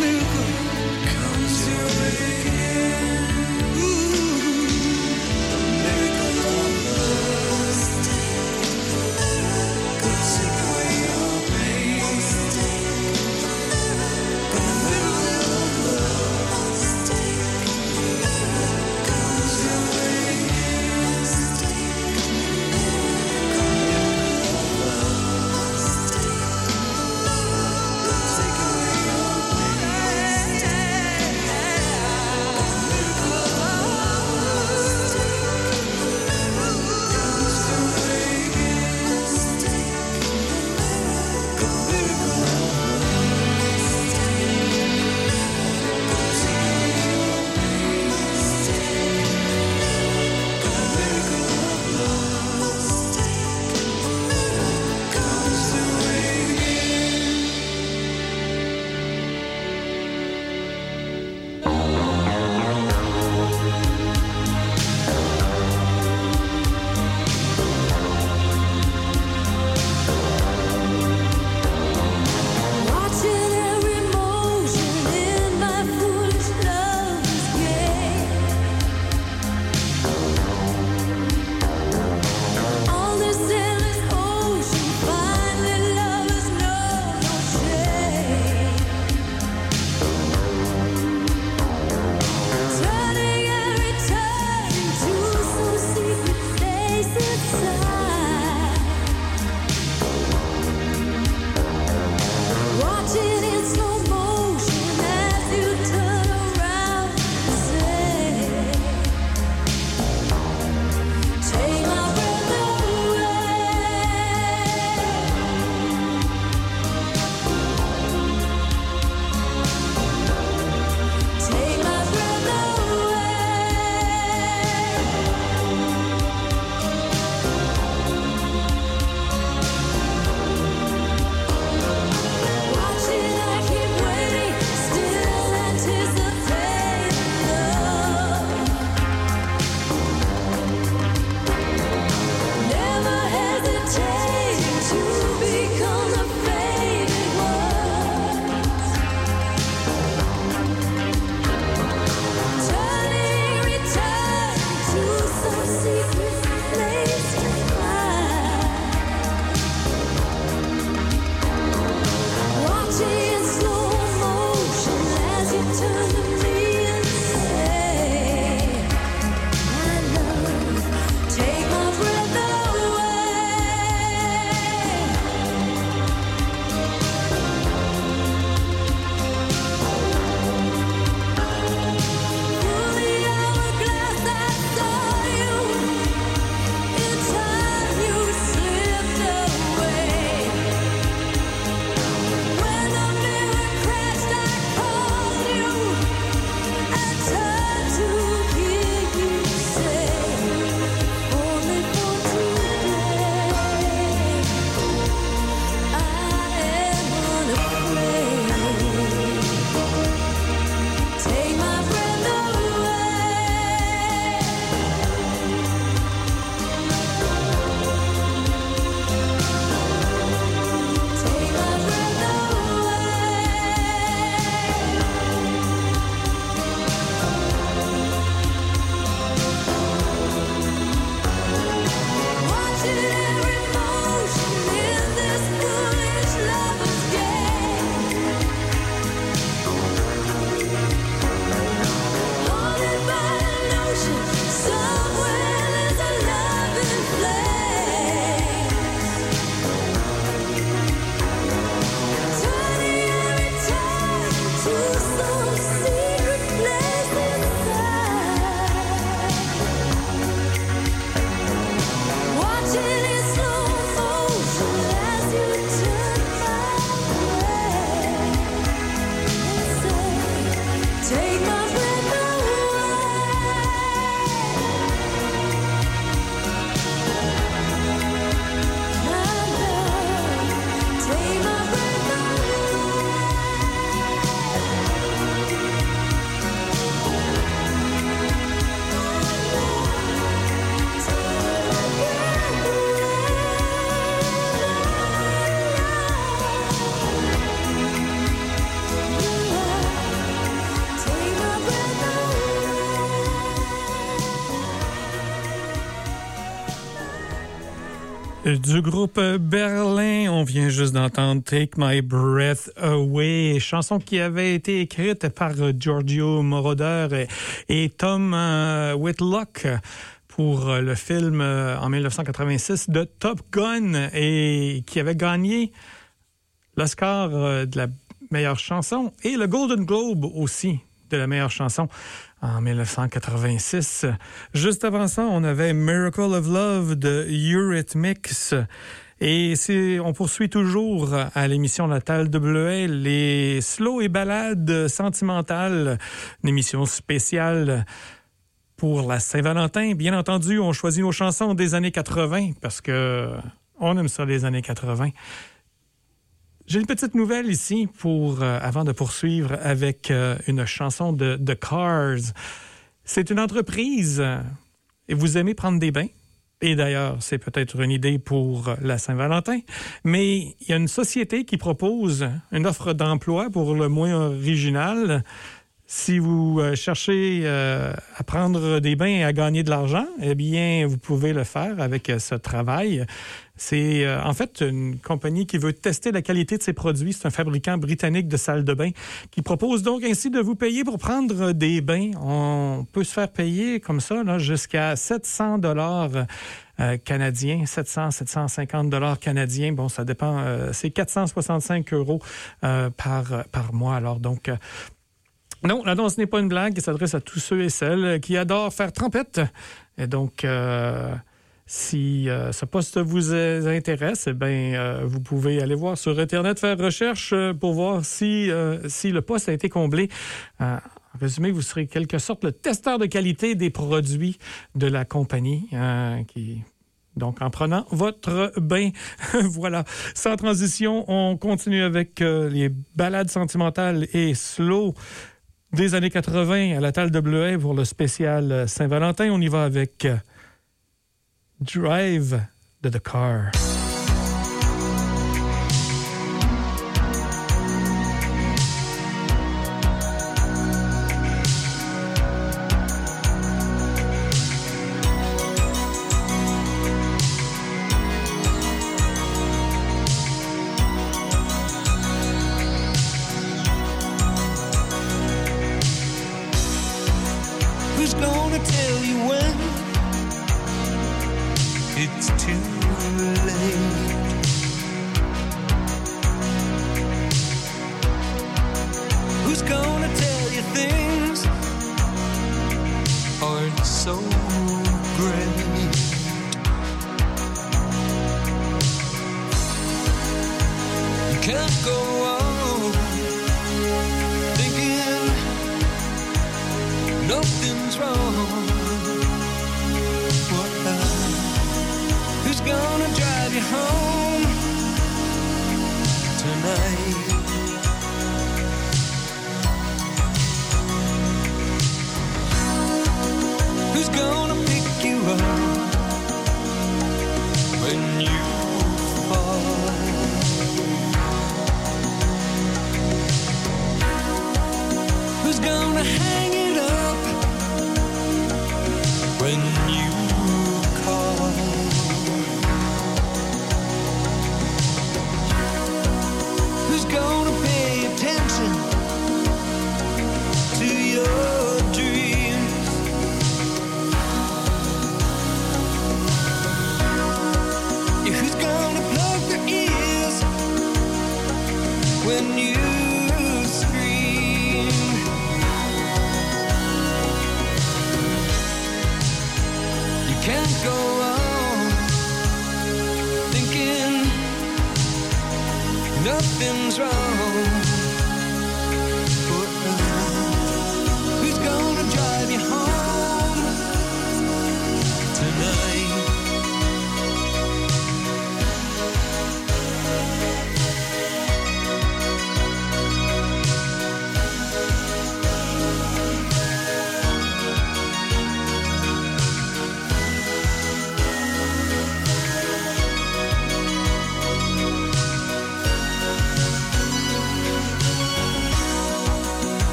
new Du groupe Berlin, on vient juste d'entendre Take My Breath Away, chanson qui avait été écrite par Giorgio Moroder et, Tom euh, Whitlock pour le film euh, en 1986 de Top Gun et qui avait gagné l'Oscar euh, de la meilleure chanson et le Golden Globe aussi de la meilleure chanson en 1986. Juste avant ça, on avait Miracle of Love de Eurythmics. Et on poursuit toujours à l'émission Natale WL les slow et balades sentimentales, une émission spéciale pour la Saint-Valentin. Bien entendu, on choisit nos chansons des années 80 parce que on aime ça les années 80. J'ai une petite nouvelle ici pour euh, avant de poursuivre avec euh, une chanson de The Cars. C'est une entreprise euh, et vous aimez prendre des bains. Et d'ailleurs, c'est peut-être une idée pour la Saint-Valentin, mais il y a une société qui propose une offre d'emploi pour le moins original. Si vous euh, cherchez euh, à prendre des bains et à gagner de l'argent, eh bien, vous pouvez le faire avec euh, ce travail. C'est euh, en fait une compagnie qui veut tester la qualité de ses produits. C'est un fabricant britannique de salles de bain qui propose donc ainsi de vous payer pour prendre des bains. On peut se faire payer comme ça jusqu'à 700 dollars euh, canadiens, 700, 750 dollars canadiens. Bon, ça dépend. euh, c'est 465 euros euh, par par mois. Alors donc. Non, la danse n'est pas une blague. Elle s'adresse à tous ceux et celles qui adorent faire trompette. Et donc, euh, si euh, ce poste vous intéresse, eh ben, euh, vous pouvez aller voir sur Internet, faire recherche pour voir si, le poste a été comblé. En résumé, vous serez quelque sorte le testeur de qualité des produits de la compagnie qui donc, en prenant votre bain, voilà. Sans transition, on continue avec les balades sentimentales et slow des années 80 à la Talle de Bleuet pour le spécial Saint-Valentin. On y va avec Drive de The Car.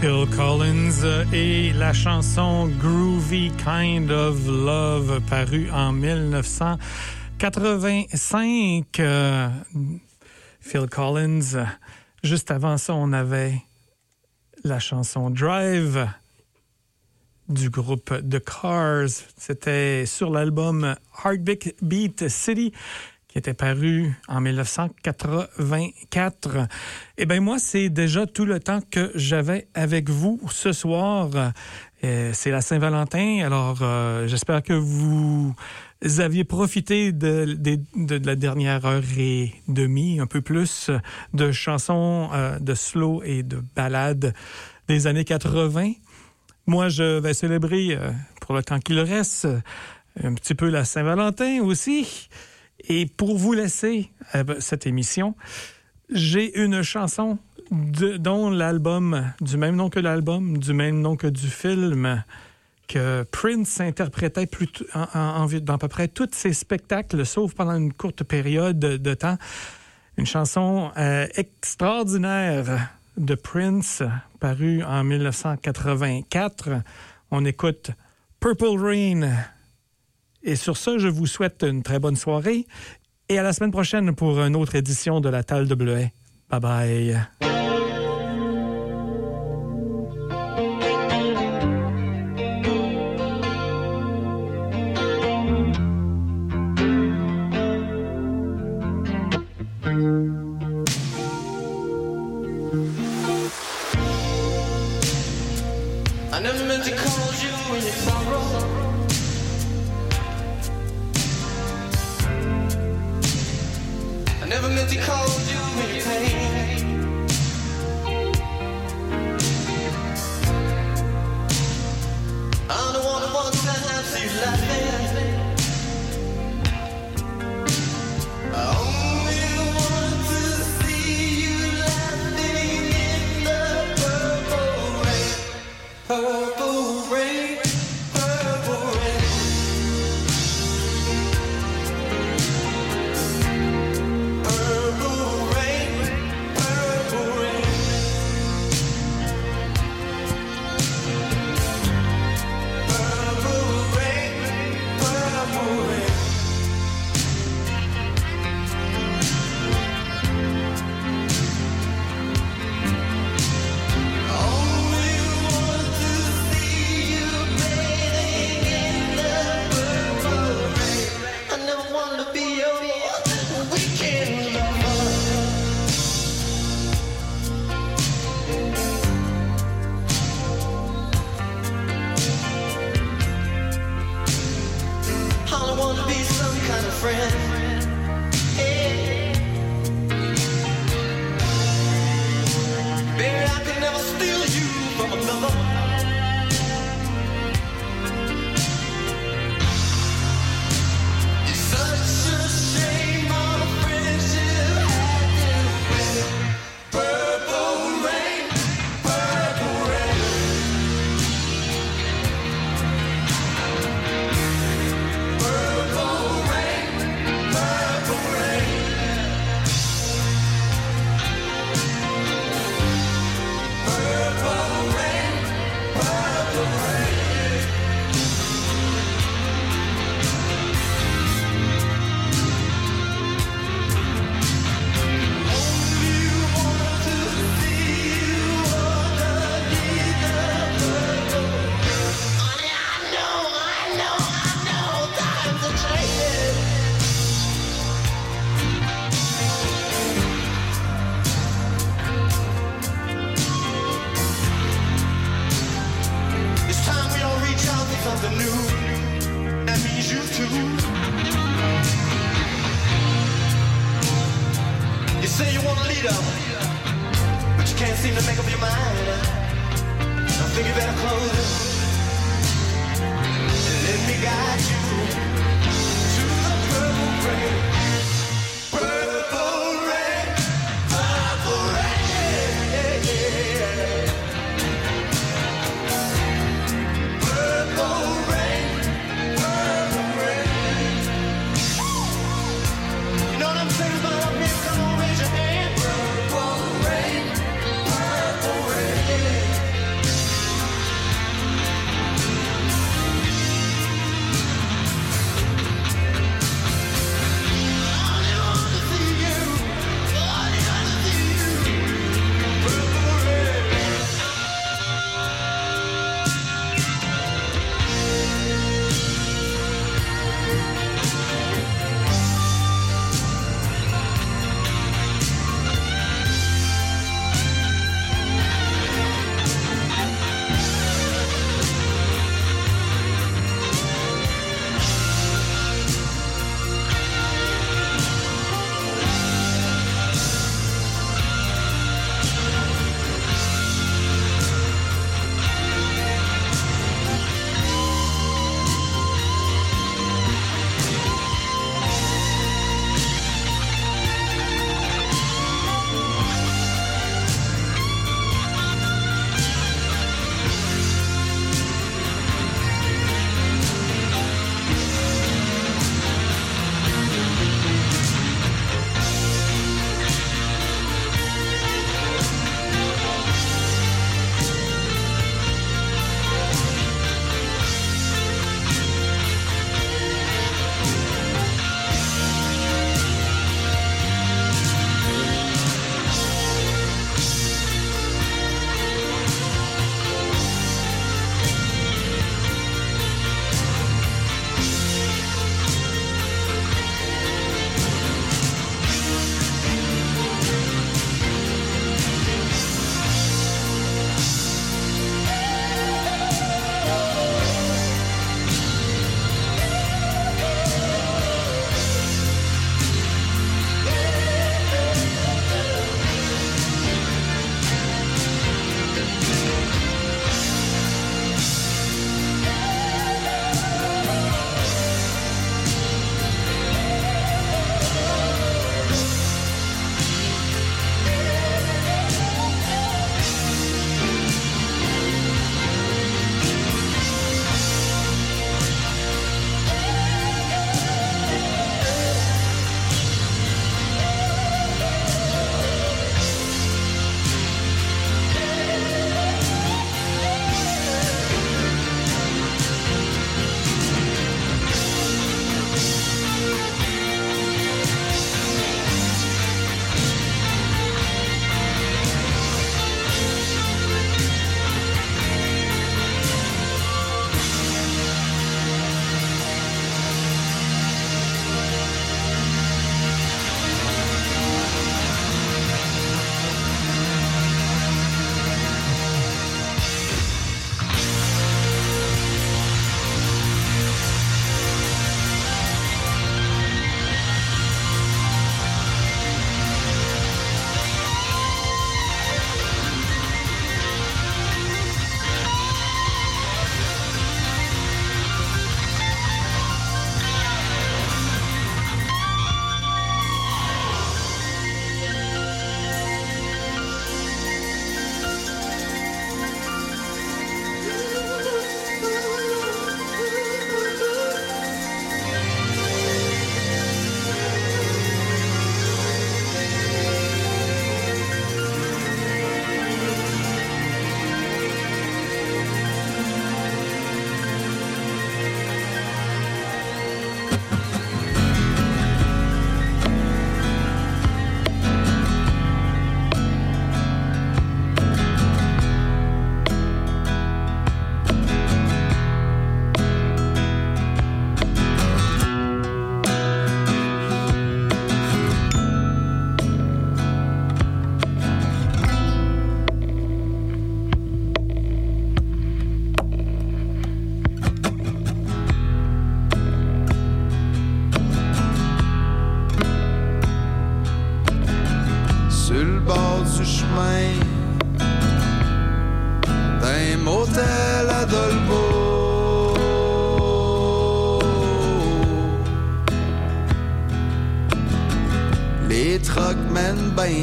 Phil Collins et la chanson Groovy Kind of Love parue en 1985. Euh, Phil Collins. Juste avant ça, on avait la chanson Drive du groupe The Cars. C'était sur l'album Heartbeat Beat City qui était paru en 1984. Eh bien, moi, c'est déjà tout le temps que j'avais avec vous ce soir. Euh, c'est la Saint-Valentin, alors euh, j'espère que vous aviez profité de, la dernière heure et demie, un peu plus, de chansons euh, de slow et de ballades des années 80. Moi, je vais célébrer pour le temps qu'il reste, un petit peu la Saint-Valentin aussi. Et pour vous laisser euh, cette émission, j'ai une chanson de- dont l'album, du même nom que l'album, du même nom que du film, que Prince interprétait plus dans à peu près tous ses spectacles, sauf pendant une courte période de, de temps. Une chanson euh, extraordinaire de Prince, parue en 1984. On écoute Purple Rain. Et sur ça, je vous souhaite une très bonne soirée et à la semaine prochaine pour une autre édition de la Talle de Bleuet. Bye bye.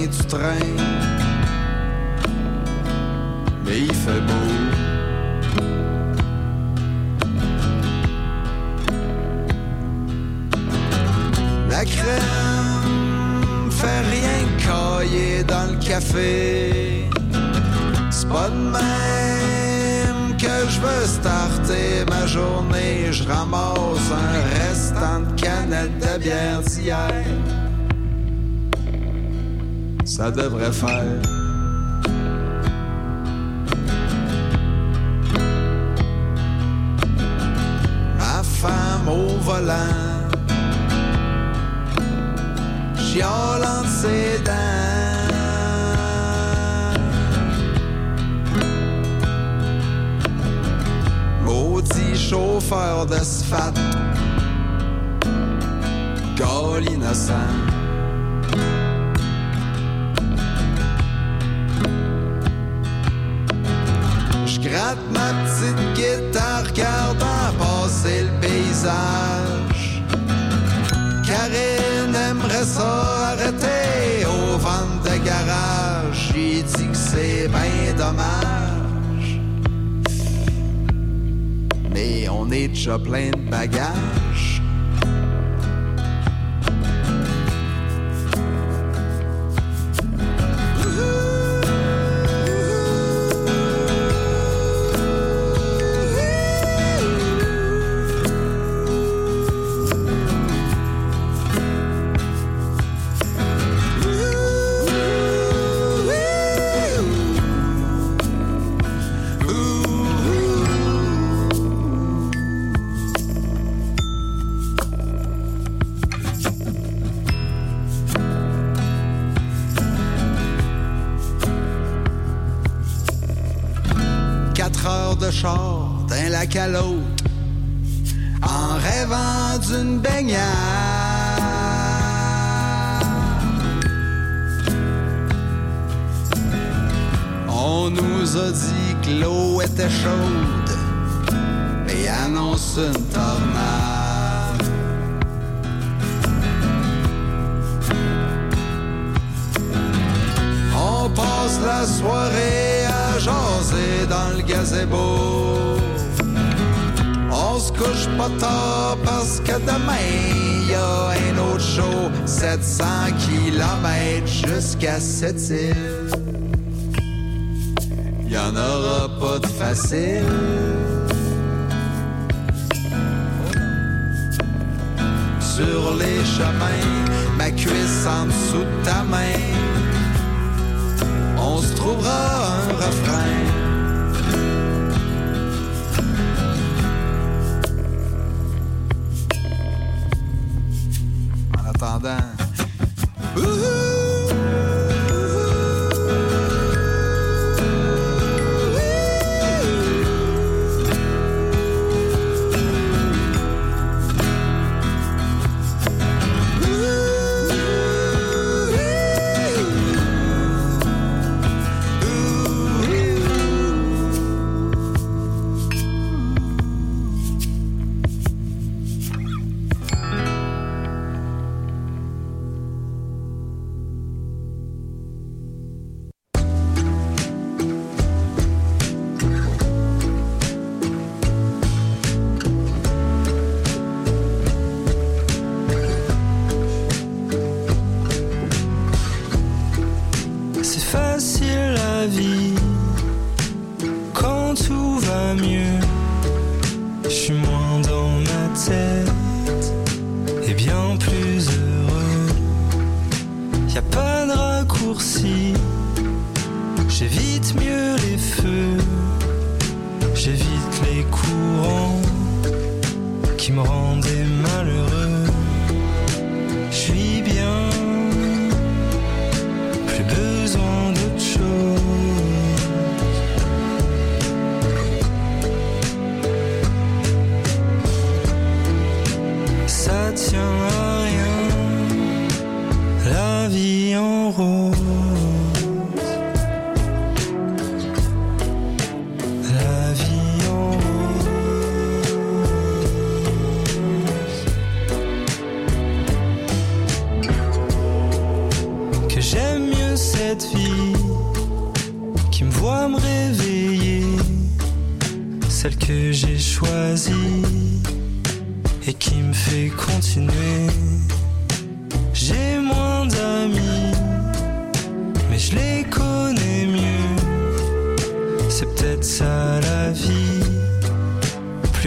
Mènent ben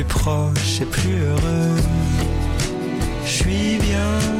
plus proche et plus heureux. Je suis bien,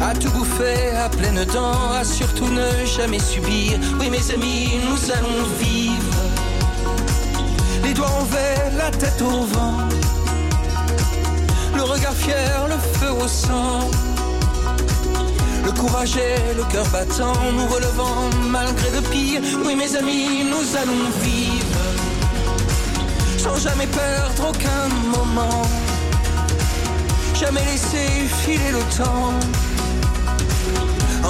À tout bouffer à pleines dents, à surtout ne jamais subir. Oui, mes amis, nous allons vivre. Les doigts envers, la tête au vent. Le regard fier, le feu au sang. Le courage et le cœur battant, nous relevant malgré le pire. Oui, mes amis, nous allons vivre. Sans jamais perdre aucun moment. Jamais laisser filer le temps.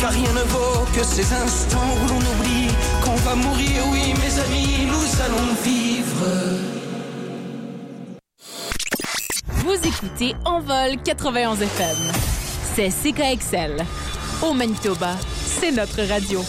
Car rien ne vaut que ces instants où l'on oublie qu'on va mourir. Oui, mes amis, nous allons vivre. Vous écoutez Envol 91 FM. C'est CKXL. Au Manitoba, c'est notre radio.